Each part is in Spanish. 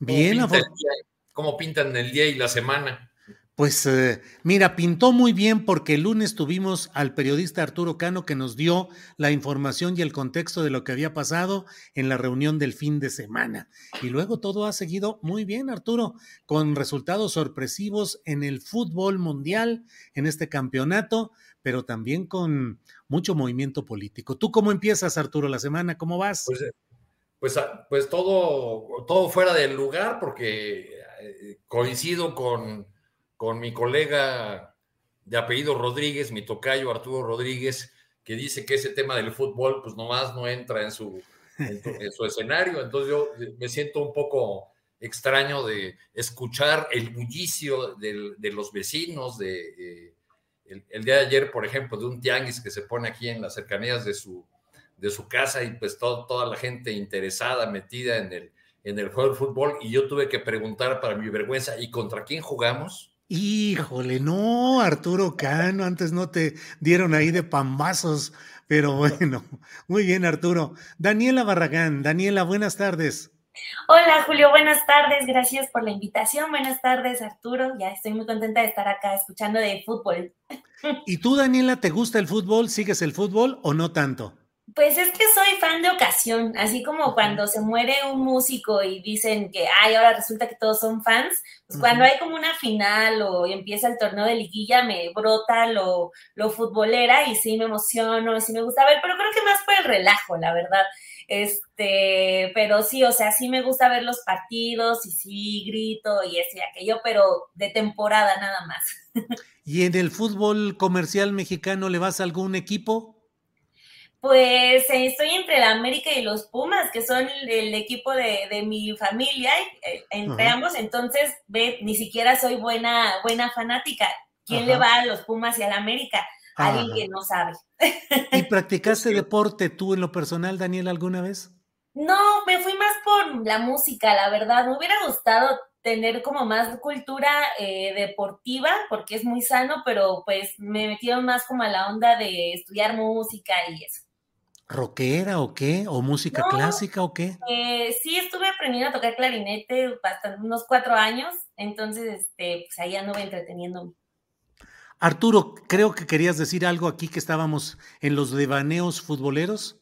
Bien, ¿Cómo, pinta ¿Cómo pintan el día y la semana? Pues eh, mira, pintó muy bien porque el lunes tuvimos al periodista Arturo Cano que nos dio la información y el contexto de lo que había pasado en la reunión del fin de semana. Y luego todo ha seguido muy bien, Arturo, con resultados sorpresivos en el fútbol mundial, en este campeonato, pero también con mucho movimiento político. ¿Tú cómo empiezas, Arturo, la semana? ¿Cómo vas? Pues, pues, pues todo, todo fuera del lugar porque eh, coincido con con mi colega de apellido Rodríguez, mi tocayo Arturo Rodríguez, que dice que ese tema del fútbol, pues nomás no entra en su, en, su escenario. Entonces yo me siento un poco extraño de escuchar el bullicio de, de los vecinos, de eh, el, el, día de ayer, por ejemplo, de un tianguis que se pone aquí en las cercanías de su, de su casa y pues todo, toda la gente interesada, metida en el, en el juego del fútbol y yo tuve que preguntar para mi vergüenza, ¿y contra quién jugamos? Híjole, no, Arturo Cano, antes no te dieron ahí de pambazos, pero bueno, muy bien, Arturo. Daniela Barragán, Daniela, buenas tardes. Hola, Julio, buenas tardes, gracias por la invitación. Buenas tardes, Arturo. Ya estoy muy contenta de estar acá escuchando de fútbol. ¿Y tú, Daniela, te gusta el fútbol? ¿Sigues el fútbol o no tanto? Pues es que soy fan de ocasión, así como cuando se muere un músico y dicen que, ay, ahora resulta que todos son fans, pues cuando hay como una final o empieza el torneo de liguilla, me brota lo, lo futbolera y sí me emociono, y sí me gusta ver, pero creo que más por el relajo, la verdad. Este, pero sí, o sea, sí me gusta ver los partidos y sí grito y ese y aquello, pero de temporada nada más. ¿Y en el fútbol comercial mexicano le vas a algún equipo? Pues eh, estoy entre la América y los Pumas, que son el equipo de, de mi familia, eh, entre Ajá. ambos, entonces ve, ni siquiera soy buena, buena fanática. ¿Quién Ajá. le va a los Pumas y a la América? Alguien que no sabe. ¿Y practicaste deporte tú en lo personal, Daniel, alguna vez? No, me fui más por la música, la verdad. Me hubiera gustado tener como más cultura eh, deportiva, porque es muy sano, pero pues me metieron más como a la onda de estudiar música y eso. ¿Rockera o qué? ¿O música no, clásica o qué? Eh, sí, estuve aprendiendo a tocar clarinete bastante, unos cuatro años, entonces este, pues ahí anduve entreteniéndome. Arturo, creo que querías decir algo aquí que estábamos en los devaneos futboleros.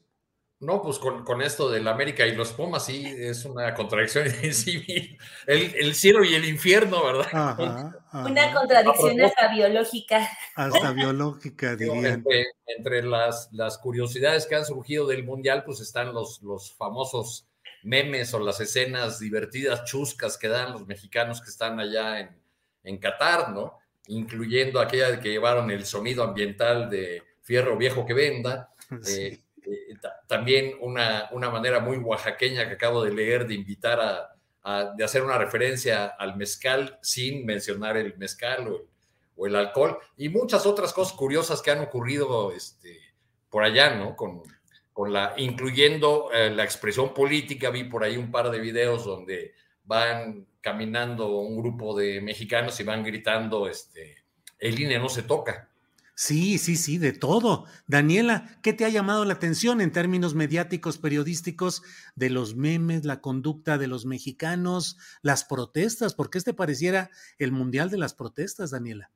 No, pues con, con, esto del América y los Pumas, sí, es una contradicción en sí. El, el cielo y el infierno, ¿verdad? Ajá, ajá. Una contradicción hasta biológica. Hasta biológica, dirían. Entre, entre las, las, curiosidades que han surgido del Mundial, pues están los, los famosos memes o las escenas divertidas, chuscas que dan los mexicanos que están allá en, en Qatar, ¿no? Incluyendo aquella de que llevaron el sonido ambiental de Fierro Viejo que Venda. Sí. Eh, eh, también una, una, manera muy oaxaqueña que acabo de leer de invitar a, de hacer una referencia al mezcal sin mencionar el mezcal o el, o el, alcohol y muchas otras cosas curiosas que han ocurrido este, por allá, ¿no? Con, con la, incluyendo eh, la expresión política, vi por ahí un par de videos donde van caminando un grupo de mexicanos y van gritando, este, el INE no se toca. Sí, sí, sí, de todo. Daniela, ¿qué te ha llamado la atención en términos mediáticos, periodísticos, de los memes, la conducta de los mexicanos, las protestas? ¿Por qué te pareciera el Mundial de las Protestas, Daniela?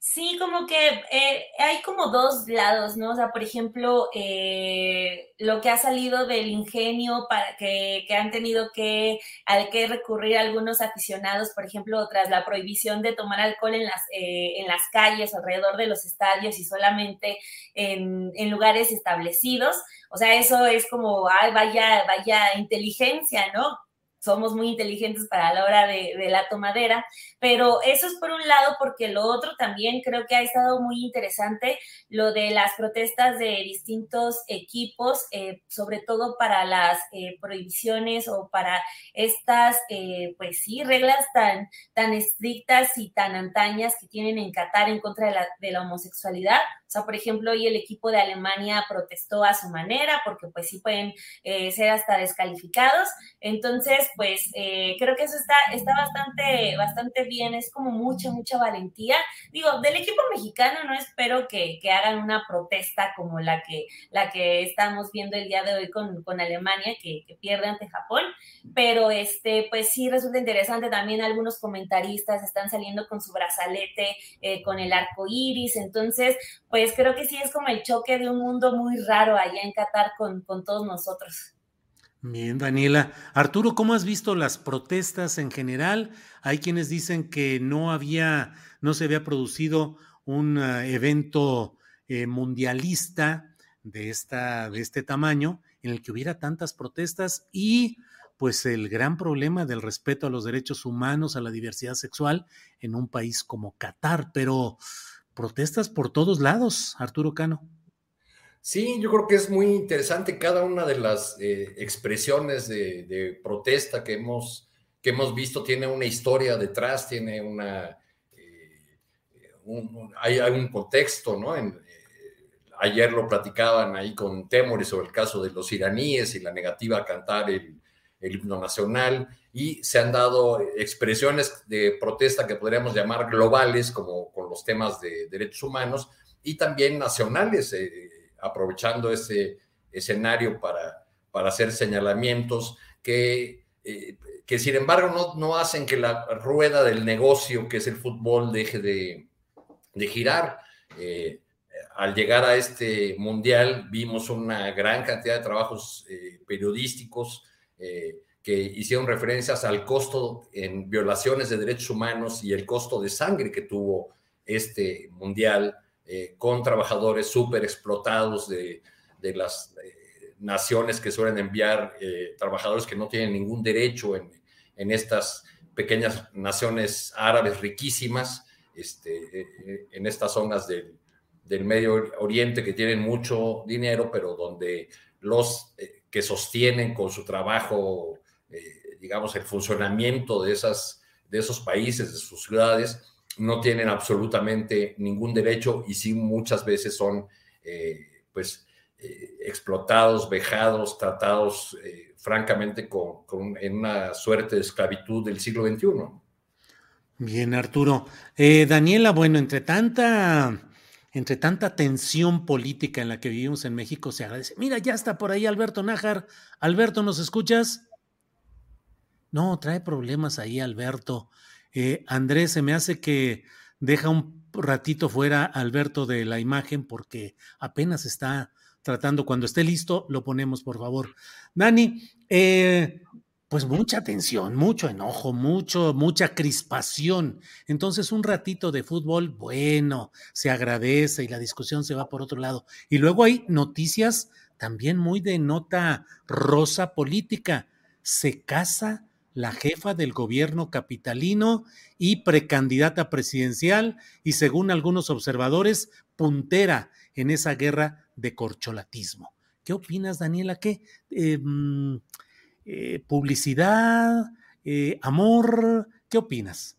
Sí, como que eh, hay como dos lados, ¿no? O sea, por ejemplo, eh, lo que ha salido del ingenio para que, que, han tenido que, al que recurrir algunos aficionados, por ejemplo, tras la prohibición de tomar alcohol en las, eh, en las calles, alrededor de los estadios y solamente en, en lugares establecidos. O sea, eso es como, ay, vaya, vaya inteligencia, ¿no? Somos muy inteligentes para la hora de, la tomadera, pero eso es por un lado, porque lo otro también creo que ha estado muy interesante, lo de las protestas de distintos equipos, eh, sobre todo para las eh, prohibiciones o para estas, eh, pues sí, reglas tan, tan estrictas y tan antañas que tienen en Qatar en contra de de la homosexualidad. O sea, por ejemplo, hoy el equipo de Alemania protestó a su manera porque pues sí pueden ser hasta descalificados. Entonces, pues eh, creo que eso está, está bastante, bastante bien, es como mucha, mucha valentía. Digo, del equipo mexicano no espero que, hagan una protesta como la que, la que estamos viendo el día de hoy con, Alemania, que, pierde ante Japón, pero este, pues sí resulta interesante también algunos comentaristas están saliendo con su brazalete, eh, con el arco iris, entonces, pues creo que sí es como el choque de un mundo muy raro allá en Qatar con, con todos nosotros. Bien, Daniela. Arturo, ¿cómo has visto las protestas en general? Hay quienes dicen que no había, no se había producido un eh, evento eh, mundialista de, esta, de este tamaño en el que hubiera tantas protestas y pues el gran problema del respeto a los derechos humanos, a la diversidad sexual en un país como Qatar, pero protestas por todos lados, Arturo Cano. Sí, yo creo que es muy interesante cada una de las eh, expresiones de, protesta que hemos, que hemos visto, tiene una historia detrás, tiene una... Eh, hay, un contexto, ¿no? Eh, ayer lo platicaban ahí con Temori sobre el caso de los iraníes y la negativa a cantar el himno nacional y se han dado expresiones de protesta que podríamos llamar globales, como con los temas de derechos humanos, y también nacionales aprovechando ese escenario para, para hacer señalamientos que, eh, que sin embargo no, no, hacen que la rueda del negocio, que es el fútbol, deje de, girar. Eh, al llegar a este mundial vimos una gran cantidad de trabajos eh, periodísticos que hicieron referencias al costo en violaciones de derechos humanos y el costo de sangre que tuvo este mundial eh, con trabajadores súper explotados de, las eh, naciones que suelen enviar eh, trabajadores que no tienen ningún derecho en, estas pequeñas naciones árabes riquísimas, este, en estas zonas del, Medio Oriente que tienen mucho dinero, pero donde los que sostienen con su trabajo, digamos, el funcionamiento de, esas, de esos países, de sus ciudades, no tienen absolutamente ningún derecho y sí muchas veces son eh, pues eh, explotados, vejados, tratados eh, francamente con, en una suerte de esclavitud del siglo XXI. Bien, Arturo. Daniela, bueno, entre tanta, entre tanta tensión política en la que vivimos en México, se agradece. Mira, ya está por ahí Alberto Nájar. Alberto, ¿nos escuchas? No, trae problemas ahí, Alberto. Eh, Andrés, se me hace que deja un ratito fuera Alberto de la imagen porque apenas está tratando. Cuando esté listo, lo ponemos, por favor. Dani, eh, pues mucha tensión, mucho enojo, mucho, mucha crispación. Entonces, un ratito de fútbol, bueno, se agradece y la discusión se va por otro lado. Y luego hay noticias también muy de nota rosa política. Se casa la jefa del gobierno capitalino y precandidata presidencial y según algunos observadores, puntera en esa guerra de corcholatismo. ¿Qué opinas, Daniela? ¿Qué? Em, eh, ¿Publicidad? Eh, ¿Amor? ¿Qué opinas?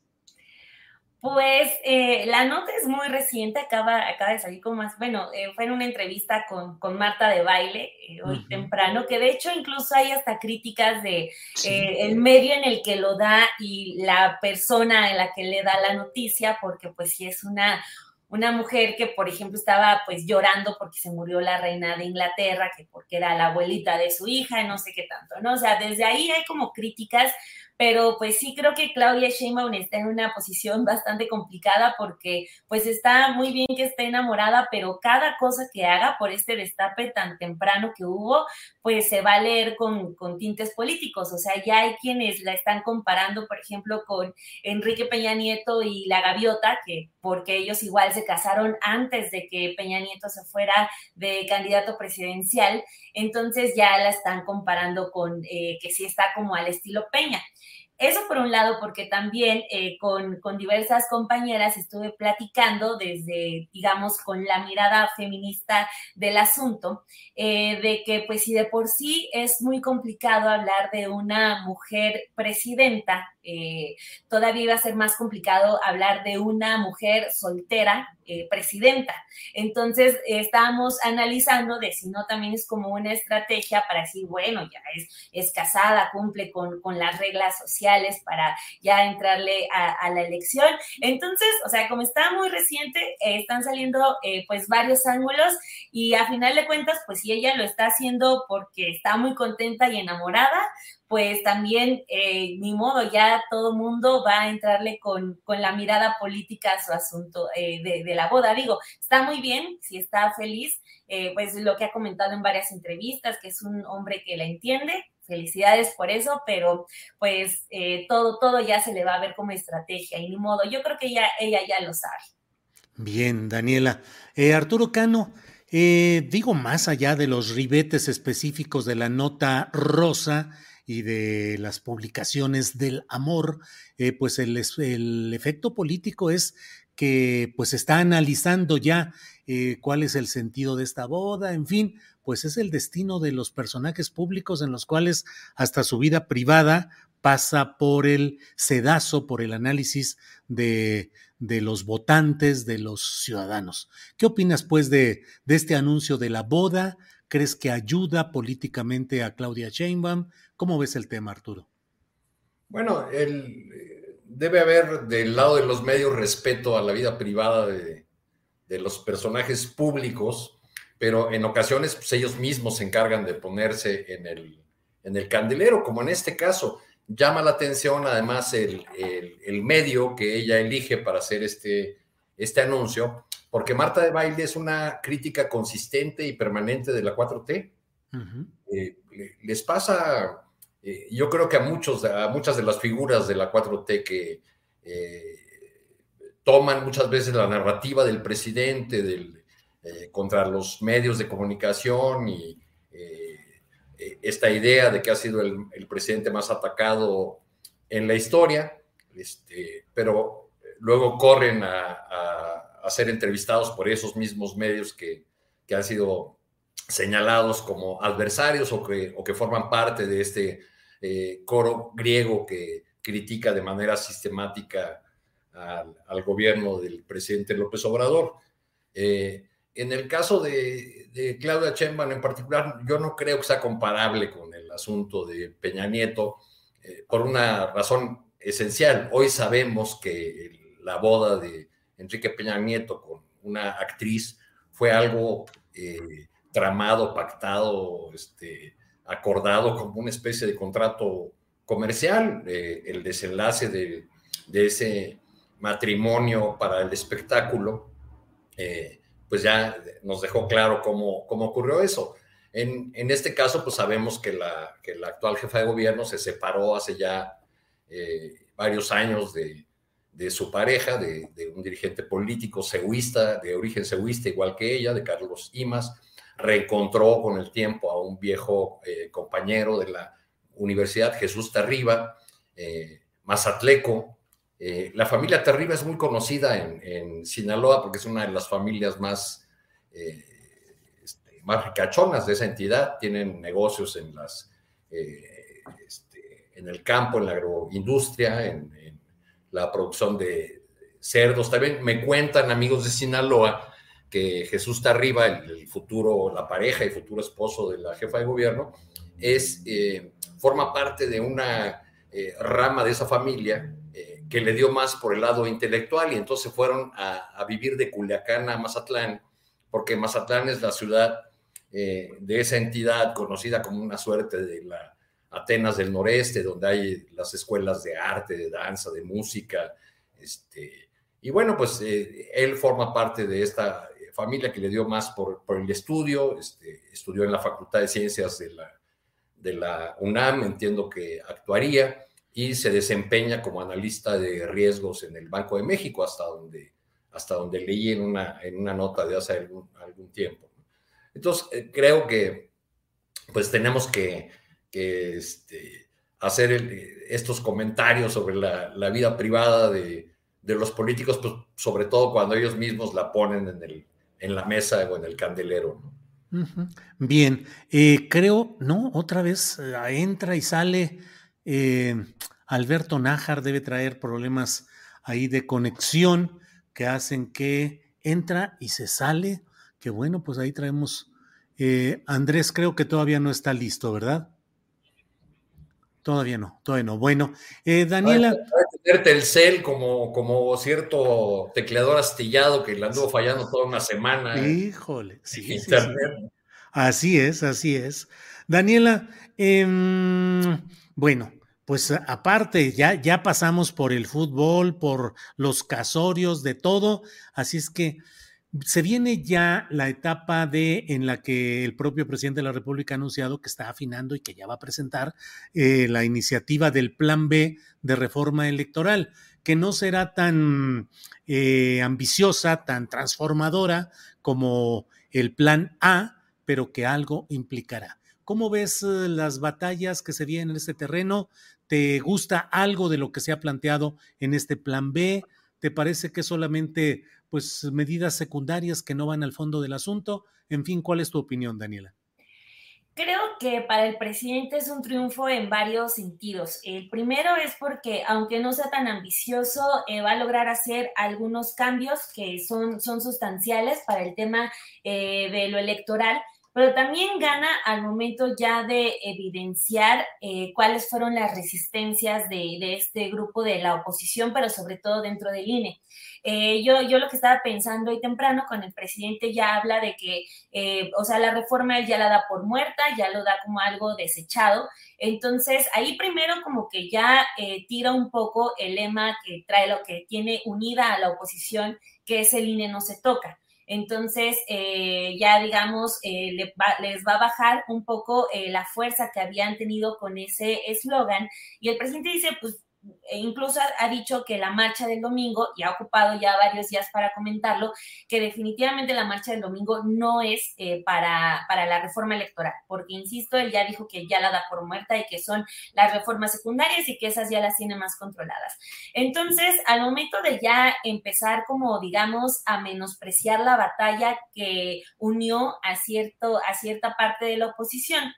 Pues eh, la nota es muy reciente, acaba, acaba de salir como más, bueno, eh, fue en una entrevista con, con Marta de Baile eh, hoy temprano, que de hecho incluso hay hasta críticas de el medio en el que lo da y la persona en la que le da la noticia, porque pues sí es una, una mujer que, por ejemplo, estaba pues llorando porque se murió la reina de Inglaterra, que porque era la abuelita de su hija, no sé qué tanto, ¿no? O sea, desde ahí hay como críticas pero pues sí creo que Claudia Sheinbaum está en una posición bastante complicada porque pues está muy bien que esté enamorada, pero cada cosa que haga por este destape tan temprano que hubo, pues se va a leer con, con tintes políticos, o sea, ya hay quienes la están comparando, por ejemplo, con Enrique Peña Nieto y la gaviota, que porque ellos igual se casaron antes de que Peña Nieto se fuera de candidato presidencial, entonces ya la están comparando con eh, que sí está como al estilo Peña. Eso por un lado, porque también eh, con, con, diversas compañeras estuve platicando desde, digamos, con la mirada feminista del asunto, eh, de que pues si de por sí es muy complicado hablar de una mujer presidenta, eh, todavía iba a ser más complicado hablar de una mujer soltera eh, presidenta. Entonces, estábamos analizando de si no también es como una estrategia para decir, bueno, ya es, es casada, cumple con, con las reglas sociales para ya entrarle a, la elección. Entonces, o sea, como está muy reciente, eh, están saliendo pues varios ángulos y a final de cuentas, pues si ella lo está haciendo porque está muy contenta y enamorada, pues también, eh, ni modo, ya todo mundo va a entrarle con, la mirada política a su asunto eh, de, la boda. Digo, está muy bien, si está feliz, eh, pues lo que ha comentado en varias entrevistas, que es un hombre que la entiende, felicidades por eso, pero pues todo, todo ya se le va a ver como estrategia y ni modo, yo creo que ella, ella ya lo sabe. Bien, Daniela. Arturo Cano, digo, más allá de los ribetes específicos de la nota rosa, y de las publicaciones del amor, eh, pues el, el, efecto político es que pues está analizando ya eh, cuál es el sentido de esta boda, en fin, pues es el destino de los personajes públicos en los cuales hasta su vida privada pasa por el sedazo, por el análisis de, de los votantes, de los ciudadanos. ¿Qué opinas pues de, de este anuncio de la boda? ¿Crees que ayuda políticamente a Claudia Sheinbaum? ¿Cómo ves el tema, Arturo? Bueno, el, debe haber del lado de los medios respeto a la vida privada de, los personajes públicos, pero en ocasiones pues, ellos mismos se encargan de ponerse en el, candelero, como en este caso. Llama la atención además el, el medio que ella elige para hacer este, este anuncio, porque Marta de Baile es una crítica consistente y permanente de la 4T. Eh, les pasa, eh, yo creo que a, muchos, a muchas de las figuras de la 4T que eh, toman muchas veces la narrativa del presidente del, contra los medios de comunicación y esta idea de que ha sido el, presidente más atacado en la historia, este, pero luego corren a a ser entrevistados por esos mismos medios que, han sido señalados como adversarios o que, o que forman parte de este eh, coro griego que critica de manera sistemática al, gobierno del presidente López Obrador. Eh, en el caso de, Claudia Sheinbaum en particular, yo no creo que sea comparable con el asunto de Peña Nieto eh, por una razón esencial. Hoy sabemos que la boda de Enrique Peña Nieto con una actriz fue algo eh, tramado, pactado, este, acordado como una especie de contrato comercial. Eh, el desenlace de, ese matrimonio para el espectáculo, eh, pues ya nos dejó claro cómo, cómo ocurrió eso. En, este caso, pues sabemos que la, que la actual jefa de gobierno se separó hace ya varios años de, de su pareja, de, un dirigente político seguista, de origen seguista igual que ella, de Carlos Imas, reencontró con el tiempo a un viejo eh, compañero de la Universidad, Jesús Tarriba, eh, mazatleco. Eh, la familia Tarriba es muy conocida en, Sinaloa porque es una de las familias más, este, más ricachonas de esa entidad. Tienen negocios en, las, este, en el campo, en la agroindustria, en, la producción de cerdos. También me cuentan amigos de Sinaloa que Jesús Tarriba, el, futuro, la pareja y futuro esposo de la jefa de gobierno, es, eh, forma parte de una eh, rama de esa familia eh, que le dio más por el lado intelectual y entonces fueron a, vivir de Culiacán a Mazatlán, porque Mazatlán es la ciudad de esa entidad conocida como una suerte de la Atenas del Noreste, donde hay las escuelas de arte, de danza, de música. Este, y bueno, pues eh, él forma parte de esta familia que le dio más por, por el estudio, este, estudió en la Facultad de Ciencias de la, de la UNAM, entiendo que actuaría, y se desempeña como analista de riesgos en el Banco de México, hasta donde, hasta donde leí en una, en una nota de hace algún, algún tiempo. Entonces, eh, creo que pues tenemos que, que este, hacer estos comentarios sobre la, vida privada de, los políticos, pues sobre todo cuando ellos mismos la ponen en el, en la mesa o en el candelero. Bien, eh, creo, ¿no? Otra vez eh, entra y sale. Eh, Alberto Nájar debe traer problemas ahí de conexión que hacen que entra y se sale. Que bueno, pues ahí traemos. Andrés, creo que todavía no está listo, ¿verdad? Todavía no, todavía no. Bueno, Daniela el cel como, como cierto tecleador astillado que le anduvo fallando toda una semana. Híjole, sí, Así es, así es. Daniela, em, bueno, pues aparte, ya, ya pasamos por el fútbol, por los casorios, de todo, así es que se viene ya la etapa de en la que el propio presidente de la República ha anunciado que está afinando y que ya va a presentar eh, la iniciativa del Plan B de reforma electoral, que no será tan eh, ambiciosa, tan transformadora como el Plan A, pero que algo implicará. ¿Cómo ves eh, las batallas que se vienen en este terreno? ¿Te gusta algo de lo que se ha planteado en este Plan B? ¿Te parece que solamente pues medidas secundarias que no van al fondo del asunto. En fin, ¿cuál es tu opinión, Daniela? Creo que para el presidente es un triunfo en varios sentidos. El primero es porque, aunque no sea tan ambicioso, eh, va a lograr hacer algunos cambios que son, son sustanciales para el tema eh, de lo electoral pero también gana al momento ya de evidenciar eh, cuáles fueron las resistencias de, este grupo de la oposición, pero sobre todo dentro del INE. Eh, yo, yo lo que estaba pensando hoy temprano con el presidente ya habla de que, eh, o sea, la reforma él ya la da por muerta, ya lo da como algo desechado. Entonces, ahí primero como que ya tira un poco el lema que trae lo que tiene unida a la oposición, que es el INE no se toca. Entonces, eh, ya digamos, eh, les va a bajar un poco eh, la fuerza que habían tenido con ese eslogan. Y el presidente dice, pues e incluso ha, dicho que la marcha del domingo, y ha ocupado ya varios días para comentarlo, que definitivamente la marcha del domingo no es eh, para, para la reforma electoral, porque, insisto, él ya dijo que ya la da por muerta y que son las reformas secundarias y que esas ya las tiene más controladas. Entonces, al momento de ya empezar como, digamos, a menospreciar la batalla que unió a, cierto, a cierta parte de la oposición,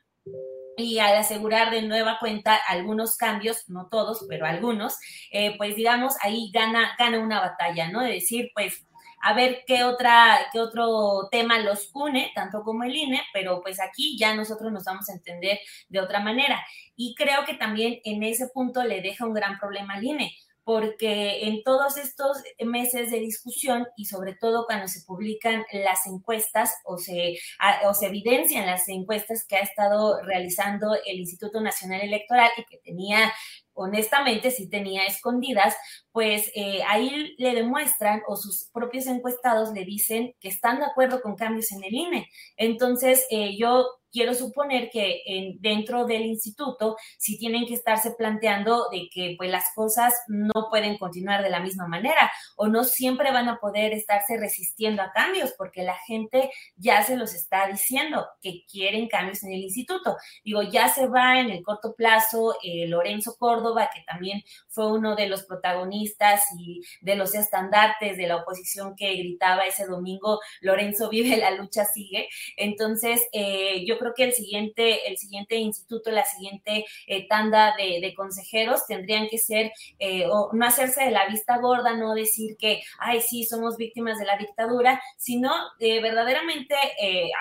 y al asegurar de nueva cuenta algunos cambios, no todos, pero algunos, eh, pues digamos, ahí gana, gana una batalla, ¿no? De decir, pues, a ver qué otra, qué otro tema los une, tanto como el INE, pero pues aquí ya nosotros nos vamos a entender de otra manera. Y creo que también en ese punto le deja un gran problema al INE, porque en todos estos meses de discusión y sobre todo cuando se publican las encuestas o se, o se evidencian las encuestas que ha estado realizando el Instituto Nacional Electoral y que tenía honestamente sí tenía escondidas, pues eh, ahí le demuestran o sus propios encuestados le dicen que están de acuerdo con cambios en el INE. Entonces, eh, yo quiero suponer que dentro del instituto sí tienen que estarse planteando de que pues las cosas no pueden continuar de la misma manera o no siempre van a poder estarse resistiendo a cambios porque la gente ya se los está diciendo que quieren cambios en el instituto. Digo, ya se va en el corto plazo eh, Lorenzo Córdoba, que también fue uno de los protagonistas y de los estandartes de la oposición que gritaba ese domingo, Lorenzo vive, la lucha sigue. Entonces, eh, yo creo que el siguiente, el siguiente instituto, la siguiente eh, tanda de, consejeros tendrían que ser, eh, o no hacerse de la vista gorda, no decir que, ay, sí, somos víctimas de la dictadura, sino verdaderamente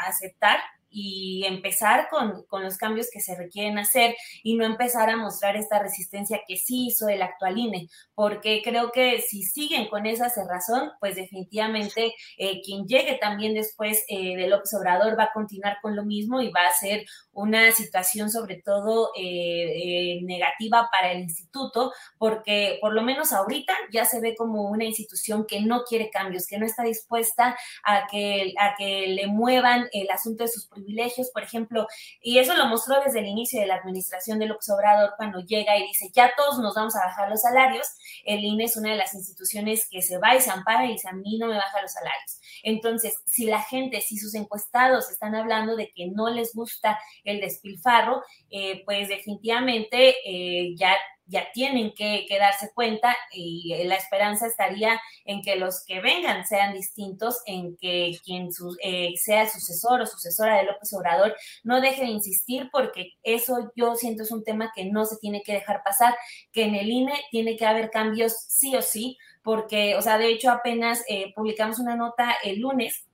aceptar y empezar con, con, los cambios que se requieren hacer y no empezar a mostrar esta resistencia que sí hizo el actual INE, porque creo que si siguen con esa cerrazón, pues definitivamente eh, quien llegue también después eh, del observador va a continuar con lo mismo y va a ser una situación sobre todo eh, eh, negativa para el instituto, porque por lo menos ahorita ya se ve como una institución que no quiere cambios, que no está dispuesta a que, a que le muevan el asunto de sus privilegios, por ejemplo, y eso lo mostró desde el inicio de la administración del Obrador cuando llega y dice, ya todos nos vamos a bajar los salarios, el INE es una de las instituciones que se va y se ampara y dice, a mí no me baja los salarios. Entonces, si la gente, si sus encuestados están hablando de que no les gusta el despilfarro, eh, pues definitivamente eh, ya ya tienen que, darse cuenta y la esperanza estaría en que los que vengan sean distintos, en que quien eh, sea sucesor o sucesora de López Obrador no deje de insistir porque eso yo siento es un tema que no se tiene que dejar pasar, que en el INE tiene que haber cambios sí o sí, porque, o sea, de hecho apenas publicamos una nota el lunes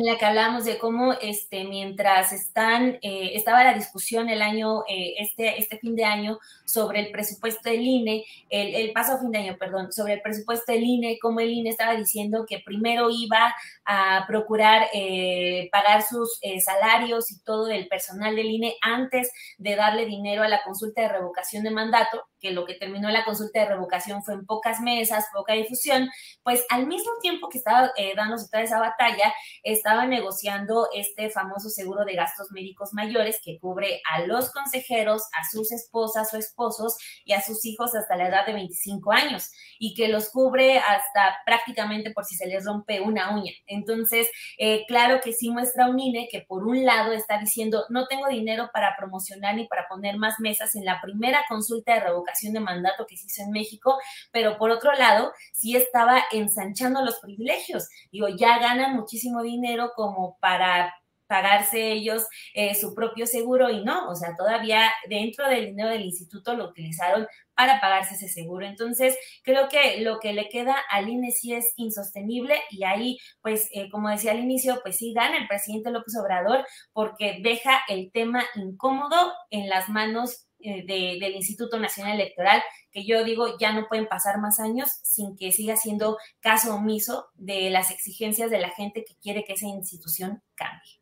en la que hablamos de cómo este, mientras están, eh, estaba la discusión el año, eh, este, este fin de año sobre el presupuesto del INE, el, el paso fin de año, perdón, sobre el presupuesto del INE, cómo el INE estaba diciendo que primero iba a procurar eh, pagar sus salarios y todo el personal del INE antes de darle dinero a la consulta de revocación de mandato, que lo que terminó la consulta de revocación fue en pocas mesas, poca difusión, pues al mismo tiempo que estaba dándose toda esa batalla, estaba negociando este famoso seguro de gastos médicos mayores que cubre a los consejeros, a sus esposas o esposos y a sus hijos hasta la edad de 25 años y que los cubre hasta prácticamente por si se les rompe una uña. Entonces, eh, claro que sí muestra un INE que por un lado está diciendo no tengo dinero para promocionar ni para poner más mesas en la primera consulta de revocación de mandato que se hizo en México, pero por otro lado sí estaba ensanchando los privilegios. Digo, ya ganan muchísimo dinero como para pagarse ellos eh, su propio seguro y no, o sea, todavía dentro del dinero del instituto lo utilizaron para pagarse ese seguro. Entonces, creo que lo que le queda al INE sí es insostenible y ahí, pues, eh, como decía al inicio, pues sí gana el presidente López Obrador porque deja el tema incómodo en las manos eh, del Instituto Nacional Electoral, que yo digo ya no pueden pasar más años sin que siga siendo caso omiso de las exigencias de la gente que quiere que esa institución cambie.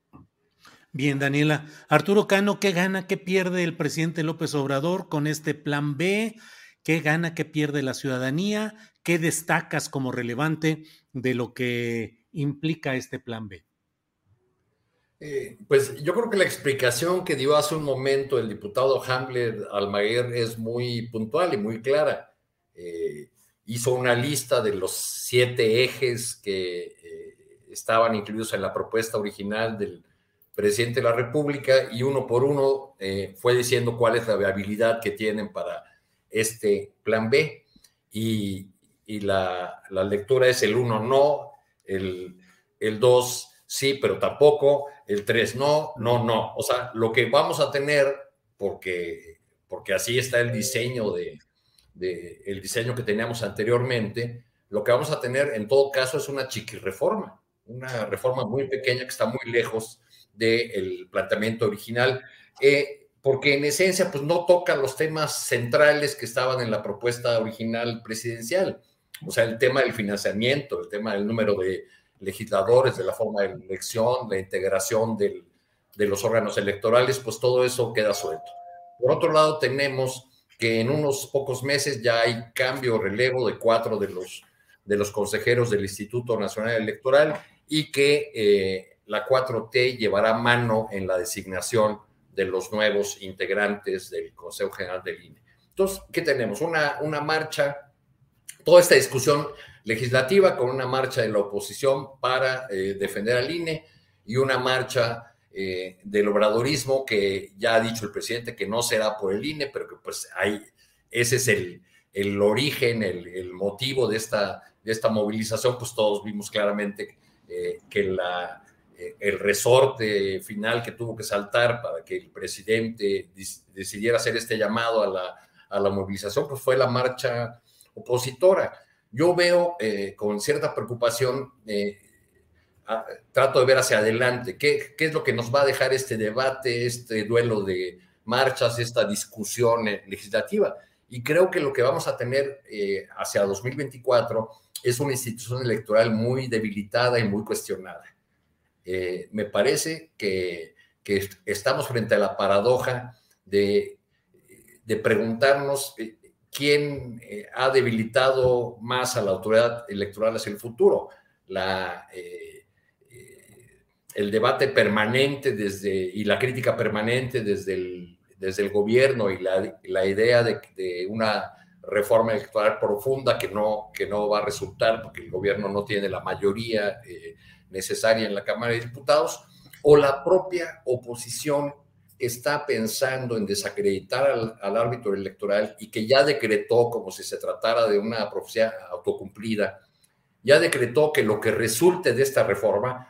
Bien, Daniela. Arturo Cano, ¿qué gana, qué pierde el presidente López Obrador con este plan B? ¿Qué gana, qué pierde la ciudadanía? ¿Qué destacas como relevante de lo que implica este plan B? Eh, pues yo creo que la explicación que dio hace un momento el diputado Hamlet Almaguer es muy puntual y muy clara. Eh, hizo una lista de los siete ejes que eh, estaban incluidos en la propuesta original del presidente de la República y uno por uno fue diciendo cuál es la viabilidad que tienen para este plan B. Y, la, lectura es el uno no, el, el dos sí, pero tampoco, el 3 no, no, no. O sea, lo que vamos a tener, porque, porque así está el diseño de, el diseño que teníamos anteriormente, lo que vamos a tener en todo caso es una chiqui-reforma, una reforma muy pequeña que está muy lejos del planteamiento original, eh, porque en esencia pues no toca los temas centrales que estaban en la propuesta original presidencial, o sea, el tema del financiamiento, el tema del número de legisladores, de la forma de elección, la integración de los órganos electorales, pues todo eso queda suelto. Por otro lado, tenemos que en unos pocos meses ya hay cambio o relevo de cuatro de los, consejeros del Instituto Nacional Electoral y que eh, la 4T llevará mano en la designación de los nuevos integrantes del Consejo General del INE. Entonces, ¿qué tenemos? Una marcha, toda esta discusión legislativa con una marcha de la oposición para eh, defender al INE y una marcha eh, del obradorismo que ya ha dicho el presidente que no será por el INE, pero que pues hay, ese es el, el origen, el, motivo de esta, de esta movilización, pues todos vimos claramente eh, que la, el resorte final que tuvo que saltar para que el presidente decidiera hacer este llamado a la, a la movilización, pues fue la marcha opositora yo veo eh, con cierta preocupación eh, trato de ver hacia adelante, ¿Qué, ¿qué, es lo que nos va a dejar este debate, este duelo de marchas, esta discusión legislativa. Y creo que lo que vamos a tener eh, hacia 2024 es una institución electoral muy debilitada y muy cuestionada. Eh, me parece que, estamos frente a la paradoja de preguntarnos eh, quién ha debilitado más a la autoridad electoral hacia el futuro. La, el debate permanente desde, y la crítica permanente desde el desde el gobierno y la, idea de, de, una reforma electoral profunda que no, que no va a resultar porque el gobierno no tiene la mayoría eh, necesaria en la Cámara de Diputados, o la propia oposición está pensando en desacreditar al, árbitro electoral y que ya decretó, como si se tratara de una profecía autocumplida, ya decretó que lo que resulte de esta reforma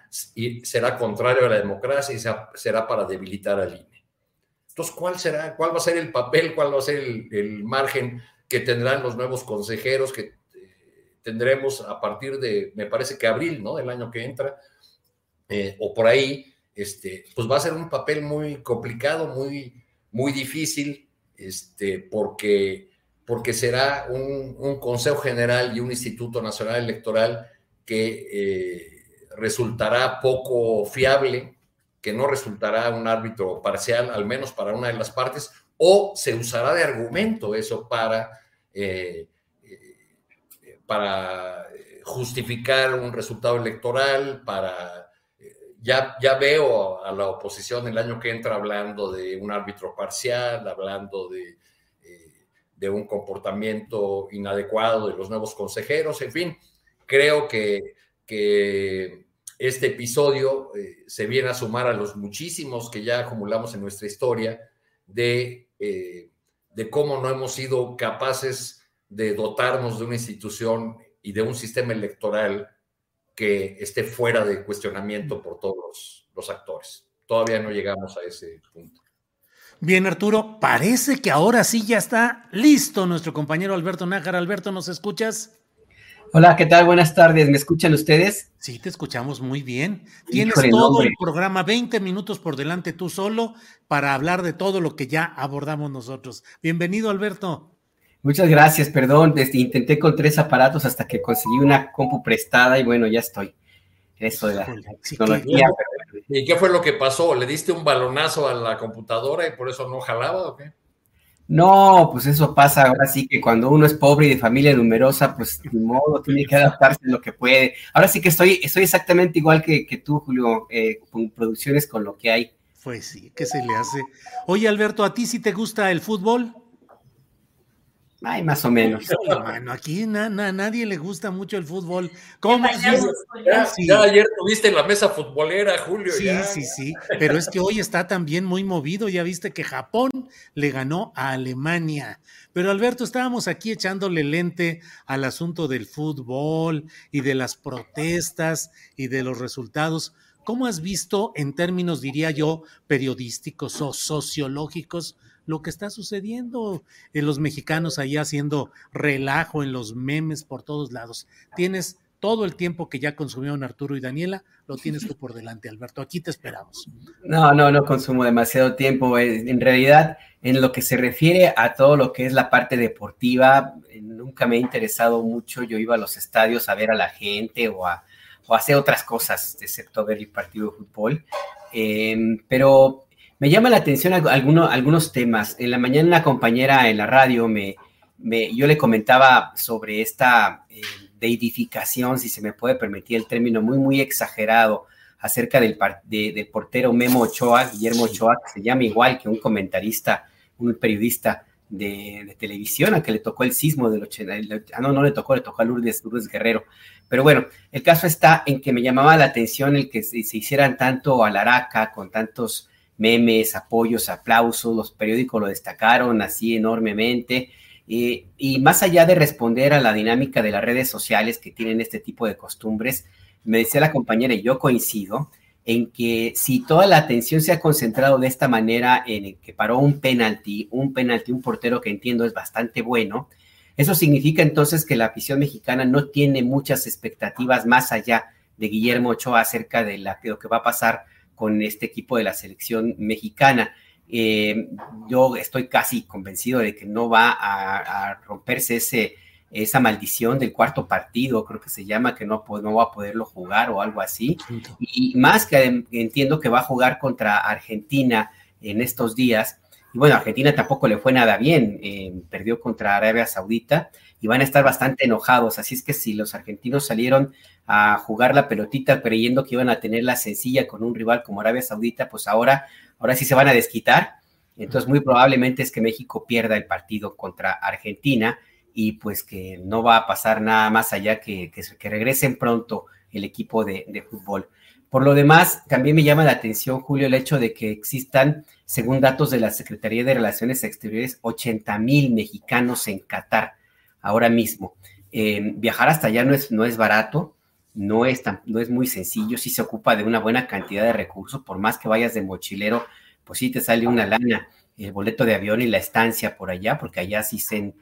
será contrario a la democracia y será para debilitar al INE. Entonces, ¿cuál será, cuál va a ser el papel, cuál va a ser el, margen que tendrán los nuevos consejeros que eh, tendremos a partir de, me parece que abril, ¿no? Del año que entra, eh, o por ahí, este, pues va a ser un papel muy complicado, muy, muy difícil, este, porque, porque será un, Consejo General y un Instituto Nacional Electoral que eh, resultará poco fiable, que no resultará un árbitro parcial, al menos para una de las partes, o se usará de argumento eso para, eh, eh, para justificar un resultado electoral, para... Eh, ya, veo a la oposición el año que entra hablando de un árbitro parcial, hablando de, de un comportamiento inadecuado de los nuevos consejeros, en fin, creo que, este episodio eh, se viene a sumar a los muchísimos que ya acumulamos en nuestra historia eh, de cómo no hemos sido capaces de dotarnos de una institución y de un sistema electoral que esté fuera de cuestionamiento por todos los, actores. Todavía no llegamos a ese punto. Bien, Arturo, parece que ahora sí ya está listo nuestro compañero Alberto Nájar. Alberto, ¿nos escuchas? Hola, ¿qué tal? Buenas tardes. ¿Me escuchan ustedes? Sí, te escuchamos muy bien. Tienes todo el programa, 20 minutos por delante tú solo, para hablar de todo lo que ya abordamos nosotros. Bienvenido, Alberto. Muchas gracias, perdón. Desde, intenté con tres aparatos hasta que conseguí una compu prestada y bueno, ya estoy. Eso de la tecnología. ¿Y qué fue lo que pasó? ¿Le diste un balonazo a la computadora y por eso no jalaba o qué? No, pues eso pasa ahora sí que cuando uno es pobre y de familia numerosa, pues de modo tiene que adaptarse a lo que puede. Ahora sí que estoy, estoy exactamente igual que, que tú, Julio, eh, con producciones con lo que hay. Pues sí, ¿qué se le hace? Oye, Alberto, ¿a ti sí te gusta el fútbol? Ay, más o menos. Bueno, aquí na, nadie le gusta mucho el fútbol. ¿Cómo? Ya, ayer tuviste la mesa futbolera, Julio. Sí, sí, sí. Pero es que hoy está también muy movido. Ya viste que Japón le ganó a Alemania. Pero Alberto, estábamos aquí echándole lente al asunto del fútbol y de las protestas y de los resultados. ¿Cómo has visto en términos, diría yo, periodísticos o sociológicos? Lo que está sucediendo en los mexicanos ahí haciendo relajo en los memes por todos lados. Tienes todo el tiempo que ya consumieron Arturo y Daniela, lo tienes tú por delante, Alberto. Aquí te esperamos. No, no, no consumo demasiado tiempo. Eh, en realidad, en lo que se refiere a todo lo que es la parte deportiva, eh, nunca me ha interesado mucho. Yo iba a los estadios a ver a la gente o a, hacer otras cosas, excepto ver el partido de fútbol. Em, pero me llama la atención algunos, algunos temas. En la mañana una compañera en la radio me, me yo le comentaba sobre esta eh, deidificación, si se me puede permitir el término, muy, muy exagerado acerca del, del portero Memo Ochoa, Guillermo Ochoa, que se llama igual que un comentarista, un periodista de, televisión, a que le tocó el sismo del 80, ah, no, no le tocó, le tocó a Lourdes, Lourdes Guerrero. Pero bueno, el caso está en que me llamaba la atención el que se, se hicieran tanto a la araca, con tantos memes, apoyos, aplausos, los periódicos lo destacaron así enormemente. y más allá de responder a la dinámica de las redes sociales que tienen este tipo de costumbres, me decía la compañera, y yo coincido, en que si toda la atención se ha concentrado de esta manera en que paró un penalti, un penalti, un portero que entiendo es bastante bueno, eso significa entonces que la afición mexicana no tiene muchas expectativas más allá Guillermo Ochoa acerca de, lo que va a pasar con este equipo de la selección mexicana. Eh, yo estoy casi convencido de que no va a, romperse ese, esa maldición del cuarto partido, creo que se llama, que no, no va a poderlo jugar o algo así. Y más que entiendo que va a jugar contra Argentina en estos días. Y bueno, Argentina tampoco le fue nada bien, eh, perdió contra Arabia Saudita y van a estar bastante enojados. Así es que si los argentinos salieron a jugar la pelotita creyendo que iban a tener la sencilla con un rival como Arabia Saudita, pues ahora, ahora sí se van a desquitar. Entonces, muy probablemente es que México pierda el partido contra Argentina y pues que no va a pasar nada más allá que, que, regresen pronto el equipo de, de, fútbol. Por lo demás, también me llama la atención, Julio, el hecho de que existan, según datos de la Secretaría de Relaciones Exteriores, 80 mil mexicanos en Qatar ahora mismo. Eh, viajar hasta allá no es, no es barato, no es, tan, no es muy sencillo, sí se ocupa de una buena cantidad de recursos, por más que vayas de mochilero, pues sí te sale una lana, el boleto de avión y la estancia por allá, porque allá sí se,